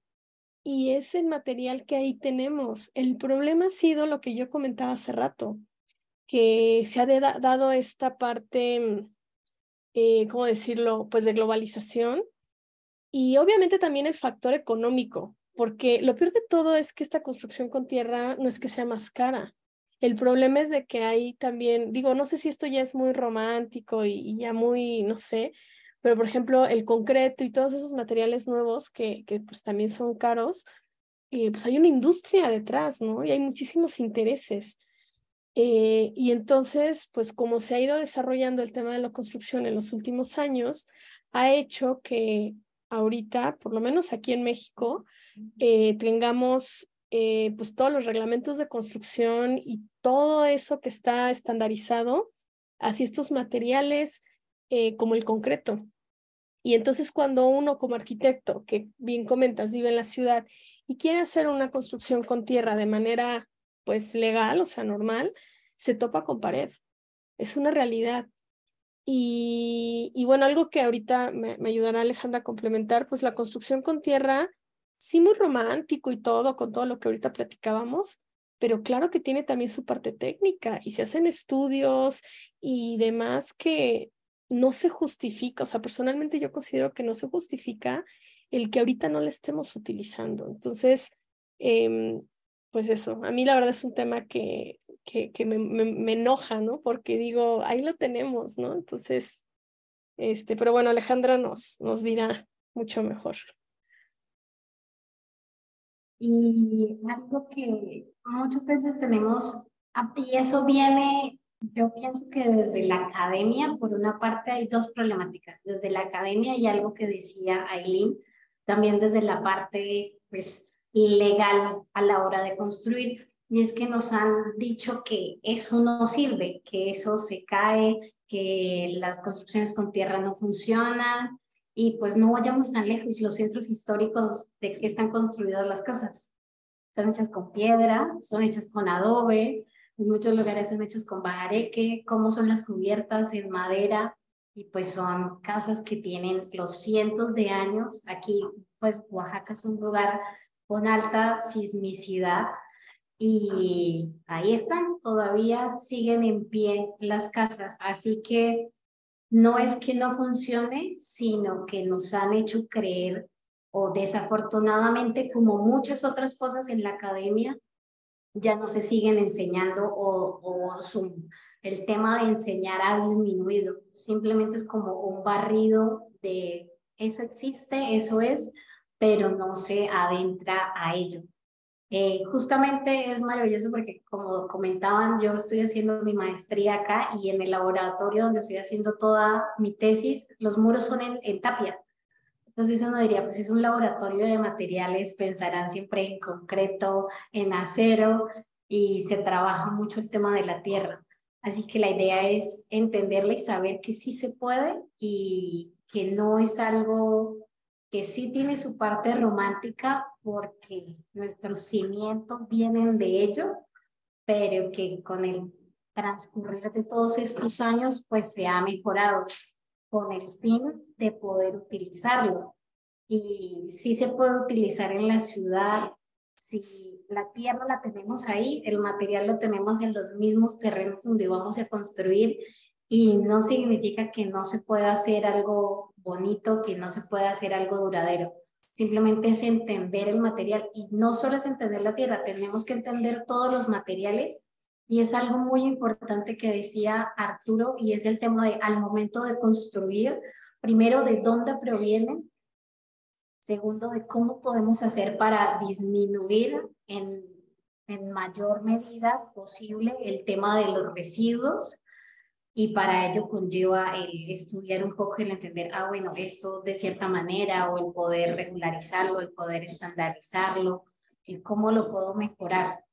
y es el material que ahí tenemos. El problema ha sido lo que yo comentaba hace rato, que se ha dado esta parte, mm, eh, ¿cómo decirlo?, pues de globalización y obviamente también el factor económico, porque lo peor de todo es que esta construcción con tierra no es que sea más cara. El problema es de que hay también, digo, no sé si esto ya es muy romántico y, ya muy, no sé, pero por ejemplo el concreto y todos esos materiales nuevos que, que pues también son caros, eh, pues hay una industria detrás, ¿no? Y hay muchísimos intereses. Eh, y entonces, pues como se ha ido desarrollando el tema de la construcción en los últimos años, ha hecho que ahorita, por lo menos aquí en México, eh, tengamos eh, pues todos los reglamentos de construcción y todo eso que está estandarizado hacia estos materiales como el concreto. Y entonces cuando uno como arquitecto, que bien comentas, vive en la ciudad y quiere hacer una construcción con tierra de manera pues legal, o sea, normal, se topa con pared. Es una realidad. Y, y bueno, algo que ahorita me, ayudará Alejandra a complementar, pues la construcción con tierra, sí muy romántico y todo, con todo lo que ahorita platicábamos, pero claro que tiene también su parte técnica y se hacen estudios y demás que no se justifica, o sea, personalmente yo considero que no se justifica el que ahorita no la estemos utilizando. Entonces, eh, pues eso, a mí la verdad es un tema que, que, que me, me, enoja, ¿no? Porque digo, ahí lo tenemos, ¿no? Entonces, este, pero bueno, Alejandra nos, nos dirá mucho mejor. Y algo que muchas veces tenemos, y eso viene, yo pienso que desde la academia, por una parte hay dos problemáticas, desde la academia y algo que decía Aileen, también desde la parte, pues, legal a la hora de construir. Y es que nos han dicho que eso no sirve, que eso se cae, que las construcciones con tierra no funcionan y pues no vayamos tan lejos, los centros históricos de que están construidas las casas. Están hechas con piedra, son hechas con adobe, en muchos lugares son hechos con bajareque, cómo son las cubiertas en madera, y pues son casas que tienen los cientos de años. Aquí, pues Oaxaca es un lugar con alta sismicidad y ahí están, todavía siguen en pie las casas. Así que no es que no funcione, sino que nos han hecho creer o desafortunadamente como muchas otras cosas en la academia, ya no se siguen enseñando o, el tema de enseñar ha disminuido. Simplemente es como un barrido de eso existe, eso es, pero no se adentra a ello. Eh, justamente es maravilloso porque como comentaban, yo estoy haciendo mi maestría acá y en el laboratorio donde estoy haciendo toda mi tesis, los muros son en, en tapia. Entonces uno diría, pues es un laboratorio de materiales, pensarán siempre en concreto, en acero y se trabaja mucho el tema de la tierra. Así que la idea es entenderla y saber que sí se puede y que no es algo que sí tiene su parte romántica porque nuestros cimientos vienen de ello, pero que con el transcurrir de todos estos años pues se ha mejorado con el fin de poder utilizarlo. Y sí se puede utilizar en la ciudad, si la tierra la tenemos ahí, el material lo tenemos en los mismos terrenos donde vamos a construir y no significa que no se pueda hacer algo bonito, que no se pueda hacer algo duradero. Simplemente es entender el material y no solo es entender la tierra, tenemos que entender todos los materiales y es algo muy importante que decía Arturo y es el tema de al momento de construir, primero de dónde provienen Segundo, de cómo podemos hacer para disminuir en, en mayor medida posible el tema de los residuos y para ello conlleva el estudiar un poco, el entender, ah, bueno, esto de cierta manera, o el poder regularizarlo, el poder estandarizarlo, el cómo lo puedo mejorar.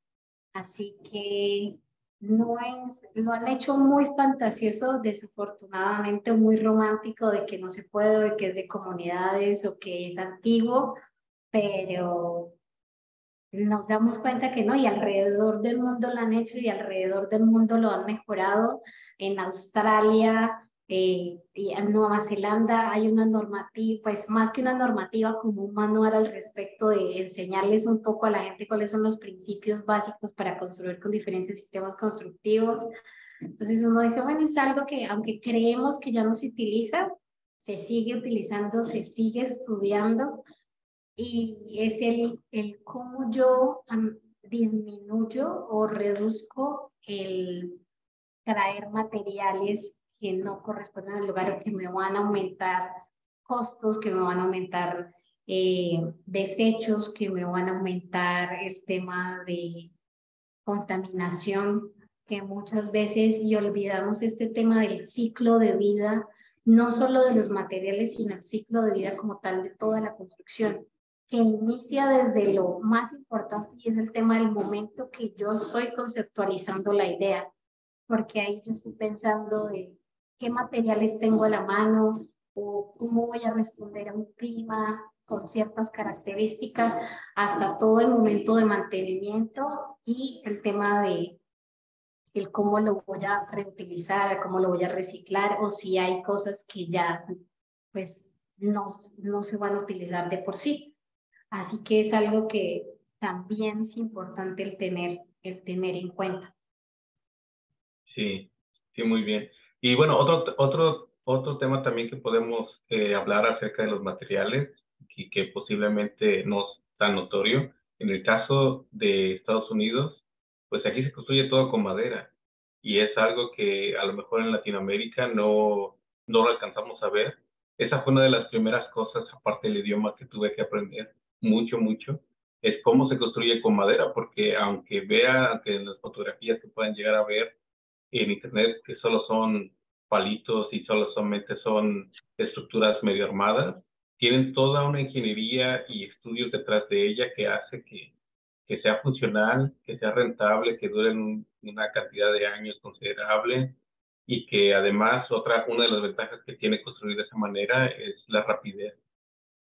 Así que no es, lo han hecho muy fantasioso, desafortunadamente muy romántico de que no se puede, de que es de comunidades o que es antiguo, pero nos damos cuenta que no, y alrededor del mundo lo han hecho y alrededor del mundo lo han mejorado. En Australia, eh, y en Nueva Zelanda hay una normativa, pues más que una normativa, como un manual al respecto de enseñarles un poco a la gente cuáles son los principios básicos para construir con diferentes sistemas constructivos. Entonces uno dice, bueno, es algo que aunque creemos que ya no se utiliza, se sigue utilizando, se sigue estudiando y es el, el cómo yo disminuyo o reduzco el traer materiales que no corresponden al lugar o que me van a aumentar costos, que me van a aumentar eh, desechos, que me van a aumentar el tema de contaminación, que muchas veces y olvidamos este tema del ciclo de vida, no solo de los materiales, sino el ciclo de vida como tal de toda la construcción, que inicia desde lo más importante y es el tema del momento que yo estoy conceptualizando la idea, porque ahí yo estoy pensando de qué materiales tengo a la mano o cómo voy a responder a un clima con ciertas características, hasta todo el momento de mantenimiento y el tema de el cómo lo voy a reutilizar, cómo lo voy a reciclar o si hay cosas que ya pues no, no se van a utilizar de por sí. Así que es algo que también es importante el tener, el tener en cuenta. Sí, sí, muy bien. Y bueno, otro, otro, otro tema también que podemos eh, hablar acerca de los materiales y que posiblemente no es tan notorio. En el caso de Estados Unidos, pues aquí se construye todo con madera y es algo que a lo mejor en Latinoamérica no, no lo alcanzamos a ver. Esa fue una de las primeras cosas, aparte del idioma, que tuve que aprender mucho, mucho, es cómo se construye con madera, porque aunque vea que en las fotografías que puedan llegar a ver, en Internet que solo son palitos y solo solamente son estructuras medio armadas, tienen toda una ingeniería y estudios detrás de ella que hace que, que sea funcional, que sea rentable, que duren una cantidad de años considerable y que además otra, una de las ventajas que tiene construir de esa manera es la rapidez.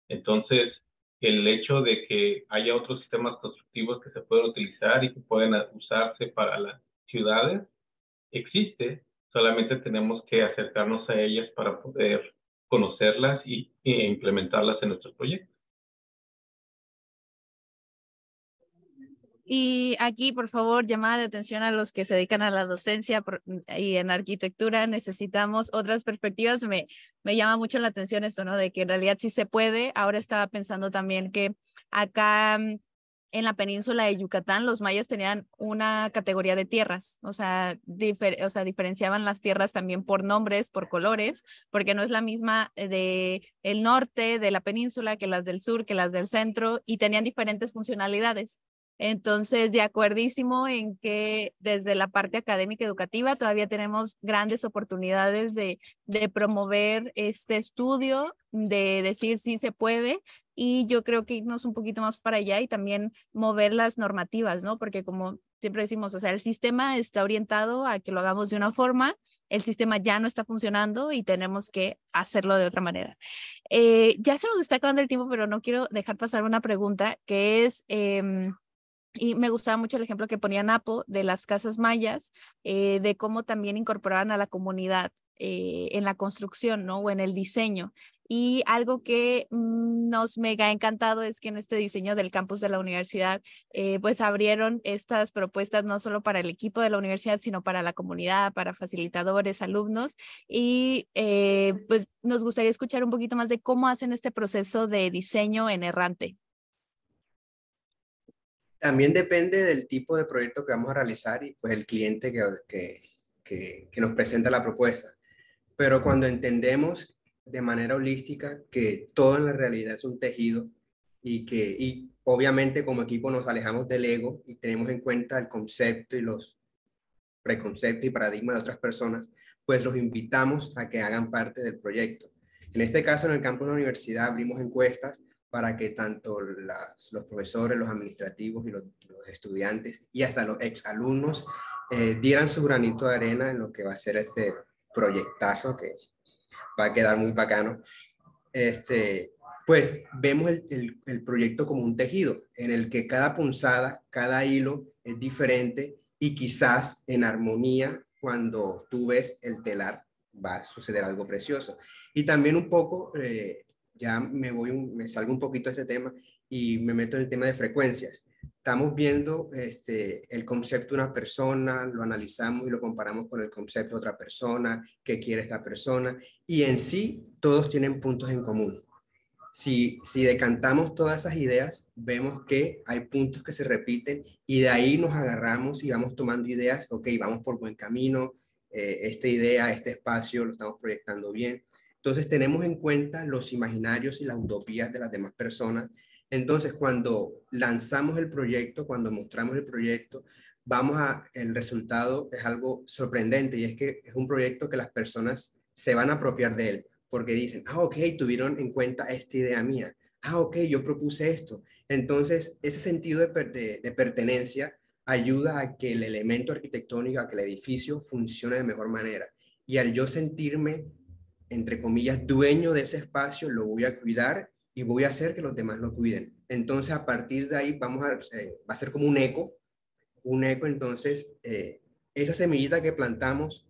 Entonces, el hecho de que haya otros sistemas constructivos que se pueden utilizar y que pueden usarse para las ciudades existe, solamente tenemos que acercarnos a ellas para poder conocerlas y, e implementarlas en nuestros proyectos. Y aquí, por favor, llamada de atención a los que se dedican a la docencia y en arquitectura, necesitamos otras perspectivas. Me, me llama mucho la atención esto, ¿no? De que en realidad sí se puede. Ahora estaba pensando también que acá mm, en la península de Yucatán los mayas tenían una categoría de tierras, o sea, o sea, diferenciaban las tierras también por nombres, por colores, porque no es la misma de el norte de la península que las del sur, que las del centro, y tenían diferentes funcionalidades. Entonces, de acuerdísimo en que desde la parte académica educativa todavía tenemos grandes oportunidades de, de promover este estudio, de decir si se puede y yo creo que irnos un poquito más para allá y también mover las normativas, ¿no? Porque como siempre decimos, o sea, el sistema está orientado a que lo hagamos de una forma, el sistema ya no está funcionando y tenemos que hacerlo de otra manera. Eh, ya se nos está acabando el tiempo, pero no quiero dejar pasar una pregunta que es... Em, y me gustaba mucho el ejemplo que ponía Napo de las casas mayas, eh, de cómo también incorporaban a la comunidad eh, en la construcción, ¿no? O en el diseño. Y algo que mm, nos mega encantado es que en este diseño del campus de la universidad, eh, pues abrieron estas propuestas no solo para el equipo de la universidad, sino para la comunidad, para facilitadores, alumnos. Y pues nos gustaría escuchar un poquito más de cómo hacen este proceso de diseño en errante. También depende del tipo de proyecto que vamos a realizar y pues el cliente que, que, que, nos presenta la propuesta. Pero cuando entendemos de manera holística que todo en la realidad es un tejido y que y obviamente como equipo nos alejamos del ego y tenemos en cuenta el concepto y los preconceptos y paradigmas de otras personas, pues los invitamos a que hagan parte del proyecto. En este caso, en el campo de la universidad abrimos encuestas para que tanto los profesores, los administrativos y los, estudiantes y hasta los exalumnos eh, dieran su granito de arena en lo que va a ser este proyectazo que va a quedar muy bacano. Este, pues vemos el, el, proyecto como un tejido en el que cada punzada, cada hilo es diferente y quizás en armonía cuando tú ves el telar va a suceder algo precioso. Y también un poco eh, ya me voy, me salgo un poquito de este tema y me meto en el tema de frecuencias. Estamos viendo este, el concepto de una persona, lo analizamos y lo comparamos con el concepto de otra persona, qué quiere esta persona, y en sí todos tienen puntos en común. Si, si decantamos todas esas ideas, vemos que hay puntos que se repiten y de ahí nos agarramos y vamos tomando ideas, ok, vamos por buen camino, eh, esta idea, este espacio lo estamos proyectando bien. Entonces tenemos en cuenta los imaginarios y las utopías de las demás personas. Entonces cuando lanzamos el proyecto, cuando mostramos el proyecto, vamos a, el resultado es algo sorprendente y es que es un proyecto que las personas se van a apropiar de él porque dicen, ah, ok, tuvieron en cuenta esta idea mía. Ah, ok, yo propuse esto. Entonces, ese sentido de, de pertenencia ayuda a que el elemento arquitectónico, a que el edificio funcione de mejor manera. Y al yo sentirme entre comillas, dueño de ese espacio, lo voy a cuidar y voy a hacer que los demás lo cuiden. Entonces, a partir de ahí, vamos a, eh, va a ser como un eco, un eco, entonces, eh, esa semillita que plantamos,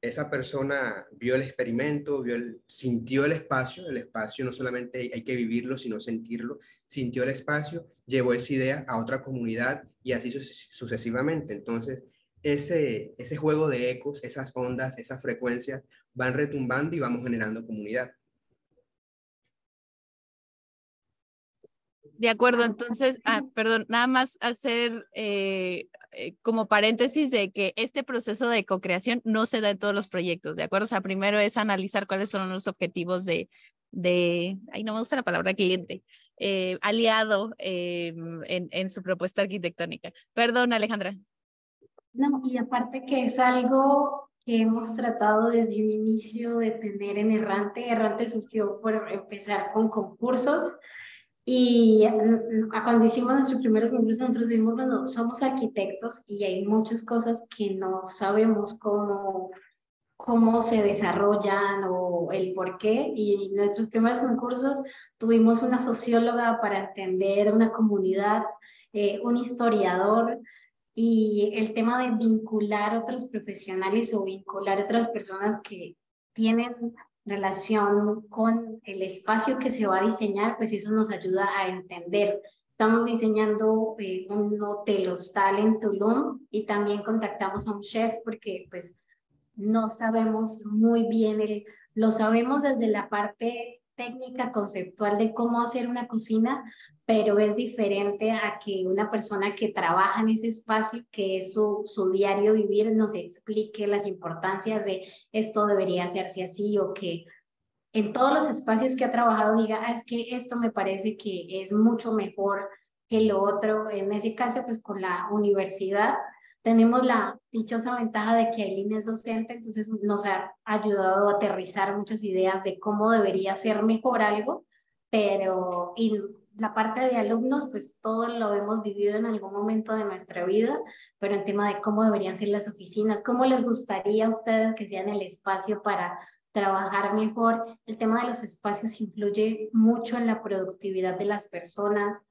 esa persona vio el experimento, vio el, sintió el espacio, el espacio no solamente hay que vivirlo, sino sentirlo, sintió el espacio, llevó esa idea a otra comunidad y así sucesivamente. Entonces, ese, ese juego de ecos, esas ondas, esas frecuencias van retumbando y vamos generando comunidad. De acuerdo, entonces, ah, perdón, nada más hacer eh, eh, como paréntesis de que este proceso de co-creación no se da en todos los proyectos, ¿de acuerdo? O sea, primero es analizar cuáles son los objetivos de, de ahí no me gusta la palabra cliente, eh, aliado en, en su propuesta arquitectónica. Perdón, Alejandra. No, y aparte que es algo que hemos tratado desde un inicio de tener en Errante. Errante surgió por empezar con concursos y mm, cuando hicimos nuestro primer concurso nosotros dijimos, bueno, somos arquitectos y hay muchas cosas que no sabemos cómo cómo se desarrollan o el por qué. Y en nuestros primeros concursos tuvimos una socióloga para entender una comunidad, eh, un historiador y el tema de vincular otros profesionales o vincular otras personas que tienen relación con el espacio que se va a diseñar, pues eso nos ayuda a entender. Estamos diseñando eh, un hotel hostal en Tulum y también contactamos a un chef porque pues no sabemos muy bien, el, lo sabemos desde la parte técnica, conceptual de cómo hacer una cocina, pero es diferente a que una persona que trabaja en ese espacio, que es su, su diario vivir, nos explique las importancias de esto debería hacerse así o que en todos los espacios que ha trabajado diga, ah, es que esto me parece que es mucho mejor que lo otro. En ese caso, pues con la universidad tenemos la dichosa ventaja de que Aileen es docente, entonces nos ha ayudado a aterrizar muchas ideas de cómo debería ser mejor algo, pero y la parte de alumnos, pues todo lo hemos vivido en algún momento de nuestra vida, pero el tema de cómo deberían ser las oficinas, cómo les gustaría a ustedes que sean el espacio para trabajar mejor. El tema de los espacios influye mucho en la productividad de las personas,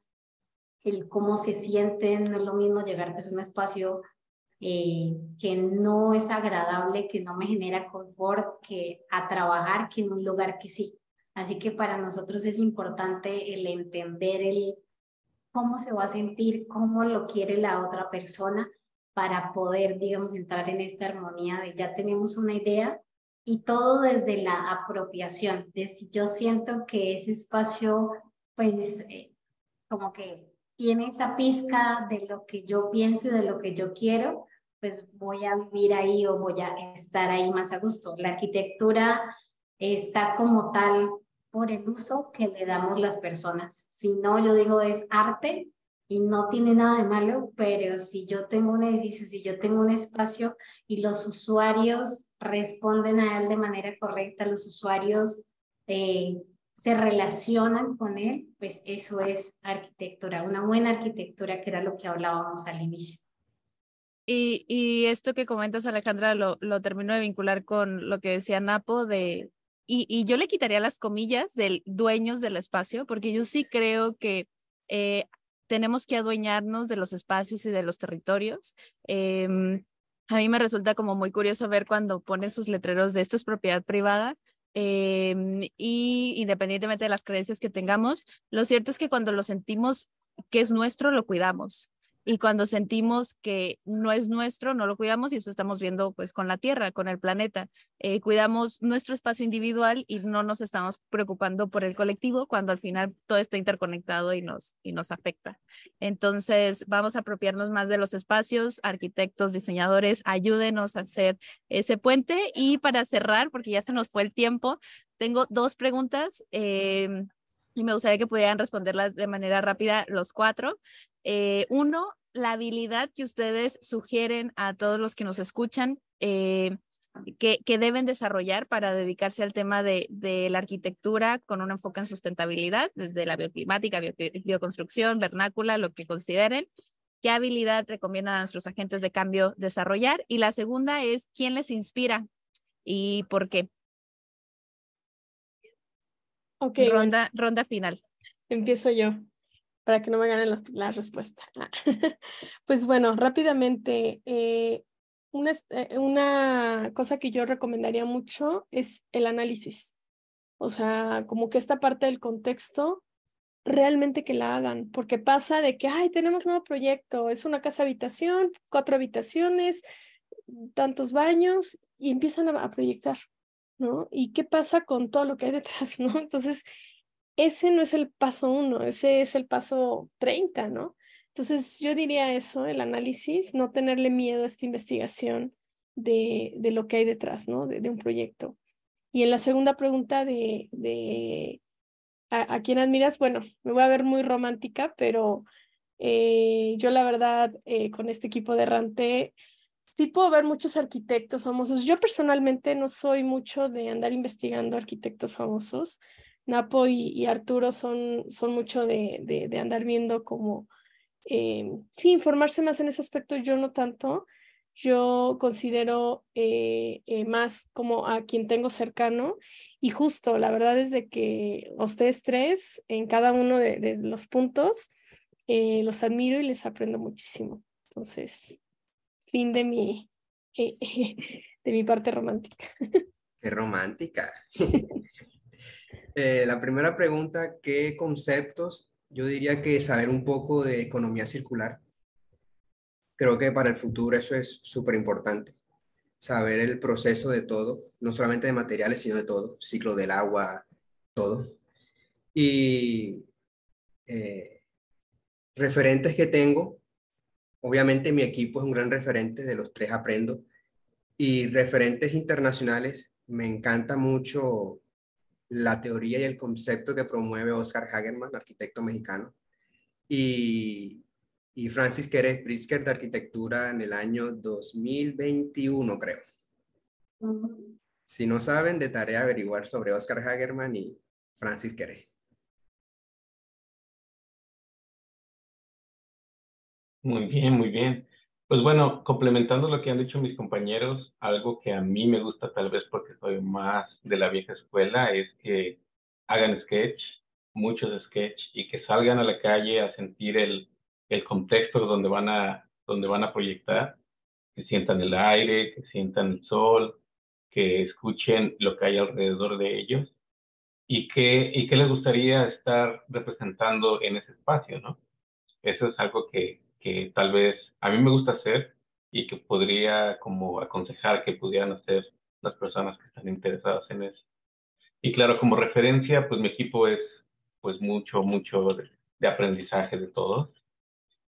el cómo se sienten, no es lo mismo llegar pues, a un espacio eh, que no es agradable, que no me genera confort, que a trabajar, que en un lugar que sí. Así que para nosotros es importante el entender el cómo se va a sentir, cómo lo quiere la otra persona para poder, digamos, entrar en esta armonía de ya tenemos una idea y todo desde la apropiación, de si yo siento que ese espacio, pues, eh, como que tiene esa pizca de lo que yo pienso y de lo que yo quiero, pues voy a vivir ahí o voy a estar ahí más a gusto. La arquitectura está como tal por el uso que le damos las personas. Si no, yo digo es arte y no tiene nada de malo, pero si yo tengo un edificio, si yo tengo un espacio y los usuarios responden a él de manera correcta, los usuarios eh, se relacionan con él, pues eso es arquitectura, una buena arquitectura que era lo que hablábamos al inicio. Y, y esto que comentas, Alejandra, lo, lo termino de vincular con lo que decía Napo de y, yo le quitaría las comillas del dueños del espacio, porque yo sí creo que eh, tenemos que adueñarnos de los espacios y de los territorios. Em, a mí me resulta como muy curioso ver cuando pone sus letreros de esto es propiedad privada. Em, y independientemente de las creencias que tengamos, lo cierto es que cuando lo sentimos que es nuestro, lo cuidamos y cuando sentimos que no es nuestro, no lo cuidamos y eso estamos viendo pues con la Tierra, con el planeta. Eh, cuidamos nuestro espacio individual y no nos estamos preocupando por el colectivo cuando al final todo está interconectado y nos, y nos afecta. Entonces vamos a apropiarnos más de los espacios, arquitectos, diseñadores, ayúdenos a hacer ese puente y para cerrar, porque ya se nos fue el tiempo, tengo dos preguntas. Eh, y me gustaría que pudieran responderlas de manera rápida los cuatro. Eh, uno, la habilidad que ustedes sugieren a todos los que nos escuchan eh, que, deben desarrollar para dedicarse al tema de, la arquitectura con un enfoque en sustentabilidad, desde la bioclimática, bioconstrucción, vernácula, lo que consideren. ¿Qué habilidad recomiendan a nuestros agentes de cambio desarrollar? Y la segunda es, ¿quién les inspira y por qué? Ronda, ronda final. Empiezo yo, para que no me ganen la, respuesta. pues bueno, rápidamente, eh, una, eh, una cosa que yo recomendaría mucho es el análisis. O sea, como que esta parte del contexto realmente que la hagan, porque pasa de que, ay, tenemos un nuevo proyecto, es una casa habitación, cuatro habitaciones, tantos baños, y empiezan a proyectar. ¿No? ¿Y qué pasa con todo lo que hay detrás, ¿no? Entonces, ese no es el paso uno, ese es el paso 30, ¿no? Entonces, yo diría eso, el análisis, no tenerle miedo a esta investigación de, de lo que hay detrás, ¿no? De, un proyecto. Y en la segunda pregunta de, de a, quién admiras, bueno, me voy a ver muy romántica, pero eh, yo la verdad, eh, con este equipo de Rante, sí puedo ver muchos arquitectos famosos. Yo personalmente no soy mucho de andar investigando arquitectos famosos. Napo y, Arturo son, son mucho de, de, andar viendo como, eh, sí, informarse más en ese aspecto, yo no tanto, yo considero eh, eh, más como a quien tengo cercano y justo, la verdad es de que ustedes tres, en cada uno de, los puntos, eh, los admiro y les aprendo muchísimo. Entonces, fin de mi, de mi parte romántica. Qué romántica. la primera pregunta, ¿qué conceptos? Yo diría que saber un poco de economía circular creo que para el futuro eso es súper importante. Saber el proceso de todo, no solamente de materiales, sino de todo, ciclo del agua, todo. Y eh, referentes que tengo, obviamente mi equipo es un gran referente, de los tres aprendo. Y referentes internacionales, me encanta mucho la teoría y el concepto que promueve Oscar Hagerman, arquitecto mexicano. Y y Francis Quere Pritzker de arquitectura en el año 2021, creo. Si no saben, de tarea averiguar sobre Oscar Hagerman y Francis Quere. Muy bien, muy bien. Pues bueno, complementando lo que han dicho mis compañeros, algo que a mí me gusta tal vez porque soy más de la vieja escuela es que hagan sketch, muchos sketch y que salgan a la calle a sentir el, el contexto donde van a, donde van a proyectar, que sientan el aire, que sientan el sol, que escuchen lo que hay alrededor de ellos y qué, y qué les gustaría estar representando en ese espacio, ¿no? Eso es algo que, que tal vez a mí me gusta hacer y que podría como aconsejar que pudieran hacer las personas que están interesadas en eso. Y claro, como referencia, pues mi equipo es pues mucho, mucho de, de aprendizaje de todos.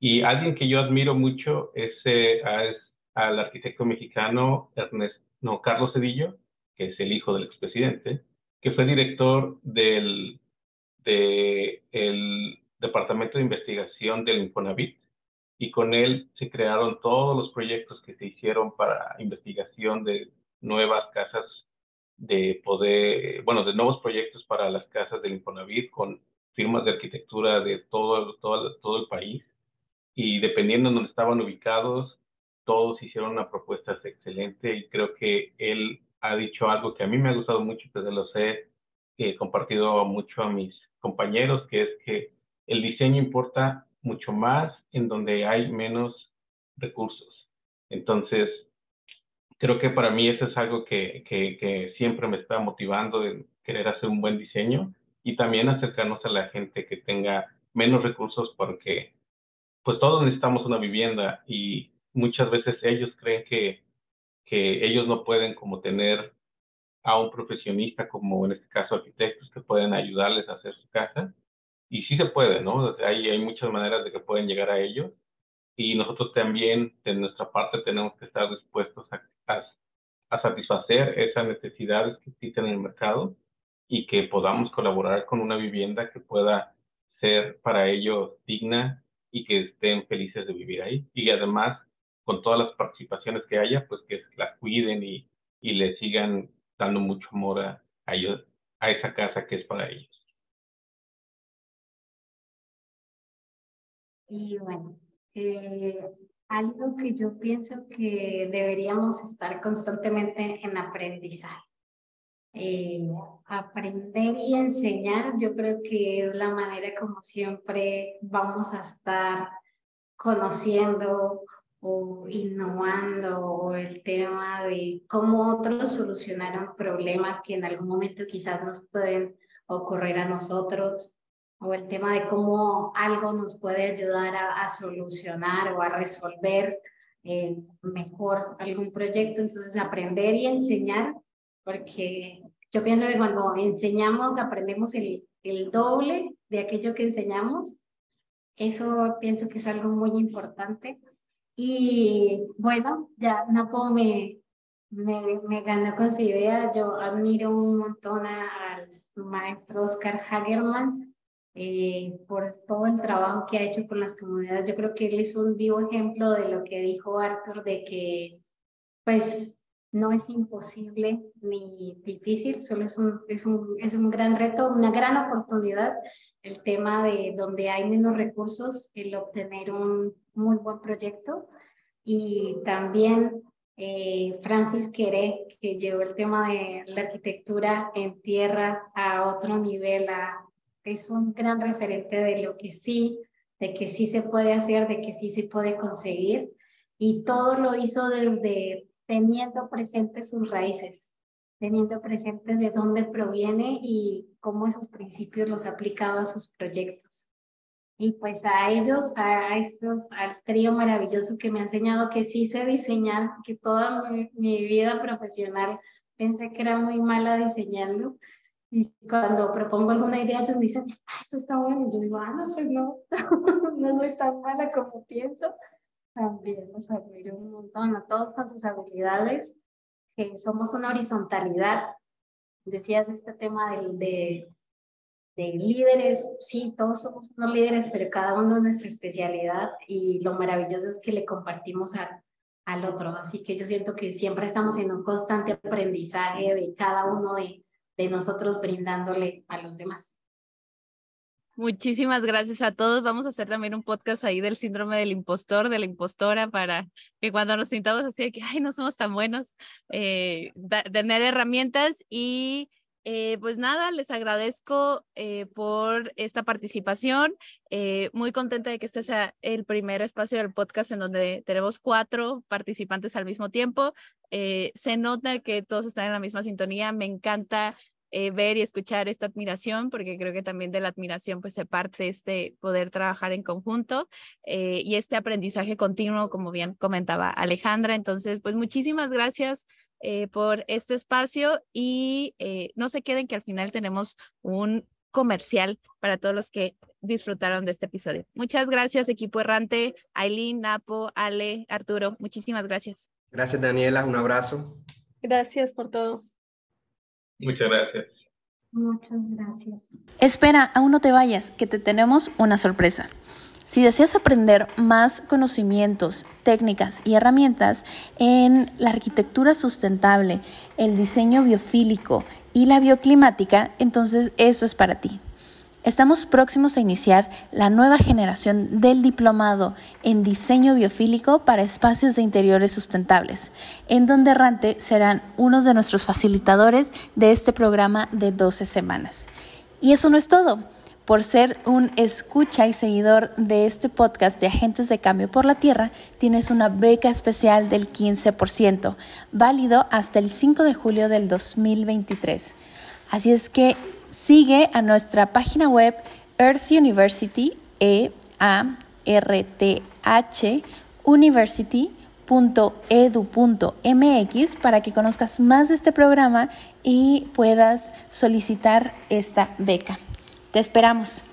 Y alguien que yo admiro mucho es, eh, es al arquitecto mexicano Ernesto, no, Carlos Cedillo, que es el hijo del expresidente, que fue director del de el Departamento de Investigación del Infonavit y con él se crearon todos los proyectos que se hicieron para investigación de nuevas casas de poder, bueno, de nuevos proyectos para las casas del Infonavit con firmas de arquitectura de todo, todo, todo el país. Y dependiendo de dónde estaban ubicados, todos hicieron una propuesta excelente y creo que él ha dicho algo que a mí me ha gustado mucho, que se los he compartido mucho a mis compañeros, que es que el diseño importa mucho más en donde hay menos recursos. Entonces, creo que para mí eso es algo que, que, siempre me está motivando de querer hacer un buen diseño y también acercarnos a la gente que tenga menos recursos porque pues todos necesitamos una vivienda y muchas veces ellos creen que, que ellos no pueden como tener a un profesionista como en este caso arquitectos que pueden ayudarles a hacer su casa y sí se puede, ¿no? hay, hay muchas maneras de que pueden llegar a ello y nosotros también de nuestra parte tenemos que estar dispuestos a, a, a satisfacer esas necesidades que existen en el mercado y que podamos colaborar con una vivienda que pueda ser para ellos digna y que estén felices de vivir ahí. Y además, con todas las participaciones que haya, pues que la cuiden y, y le sigan dando mucho amor a, ellos, a esa casa que es para ellos. Y bueno, eh, algo que yo pienso que deberíamos estar constantemente en aprendizaje. Eh, aprender y enseñar, yo creo que es la manera como siempre vamos a estar conociendo o innovando o el tema de cómo otros solucionaron problemas que en algún momento quizás nos pueden ocurrir a nosotros o el tema de cómo algo nos puede ayudar a, solucionar o a resolver eh, mejor algún proyecto. Entonces, aprender y enseñar porque yo pienso que cuando enseñamos aprendemos el, el doble de aquello que enseñamos. Eso pienso que es algo muy importante. Y bueno, ya Napo me, me, me ganó con su idea. Yo admiro un montón al maestro Oscar Hagerman eh, por todo el trabajo que ha hecho con las comunidades. Yo creo que él es un vivo ejemplo de lo que dijo Arthur, de que pues no es imposible ni difícil, solo es un, es un, es un gran reto, una gran oportunidad el tema de donde hay menos recursos, el obtener un muy buen proyecto. y también eh, Francis Queré, que llevó el tema de la arquitectura en tierra a otro nivel, es un gran referente de lo que sí, de que sí se puede hacer, de que sí se puede conseguir, y todo lo hizo desde teniendo presentes sus raíces, teniendo presente de dónde proviene y cómo esos principios los ha aplicado a sus proyectos. Y pues a ellos, a estos, al trío maravilloso que me ha enseñado que sí sé diseñar, que toda mi, vida profesional pensé que era muy mala diseñando. Y cuando propongo alguna idea, ellos me dicen, ah, eso está bueno. Y yo digo, ah, no, pues no, no soy tan mala como pienso. También los admiro un montón, a todos con sus habilidades, que somos una horizontalidad. Decías este tema del, de, de líderes, sí, todos somos unos líderes, pero cada uno es nuestra especialidad y lo maravilloso es que le compartimos al otro. Así que yo siento que siempre estamos en un constante aprendizaje de cada uno de, de nosotros brindándole a los demás. Muchísimas gracias a todos. Vamos a hacer también un podcast ahí del síndrome del impostor, de la impostora, para que cuando nos sintamos así que, ay, no somos tan buenos, eh, tener herramientas y eh, pues nada, les agradezco eh, por esta participación. Eh, muy contenta de que este sea el primer espacio del podcast en donde tenemos cuatro participantes al mismo tiempo. se nota que todos están en la misma sintonía. Me encanta eh, ver y escuchar esta admiración, porque creo que también de la admiración pues se parte este poder trabajar en conjunto eh, y este aprendizaje continuo, como bien comentaba Alejandra. Entonces, pues muchísimas gracias eh, por este espacio y no se queden que al final tenemos un comercial para todos los que disfrutaron de este episodio. Muchas gracias, equipo errante, Aileen, Napo, Ale, Arturo. Muchísimas gracias. Gracias, Daniela. Un abrazo. Gracias por todo. Muchas gracias. Muchas gracias. Espera, aún no te vayas, que te tenemos una sorpresa. Si deseas aprender más conocimientos, técnicas y herramientas en la arquitectura sustentable, el diseño biofílico y la bioclimática, entonces eso es para ti. Estamos próximos a iniciar la nueva generación del diplomado en diseño biofílico para espacios de interiores sustentables, en donde Errante serán unos de nuestros facilitadores de este programa de 12 semanas. Y eso no es todo. Por ser un escucha y seguidor de este podcast de Agentes de Cambio por la Tierra, tienes una beca especial del 15%, válido hasta el 5 de julio del 2023. Así es que sigue a nuestra página web Earth University, e a r t h university.edu.mx para que conozcas más de este programa y puedas solicitar esta beca. Te esperamos.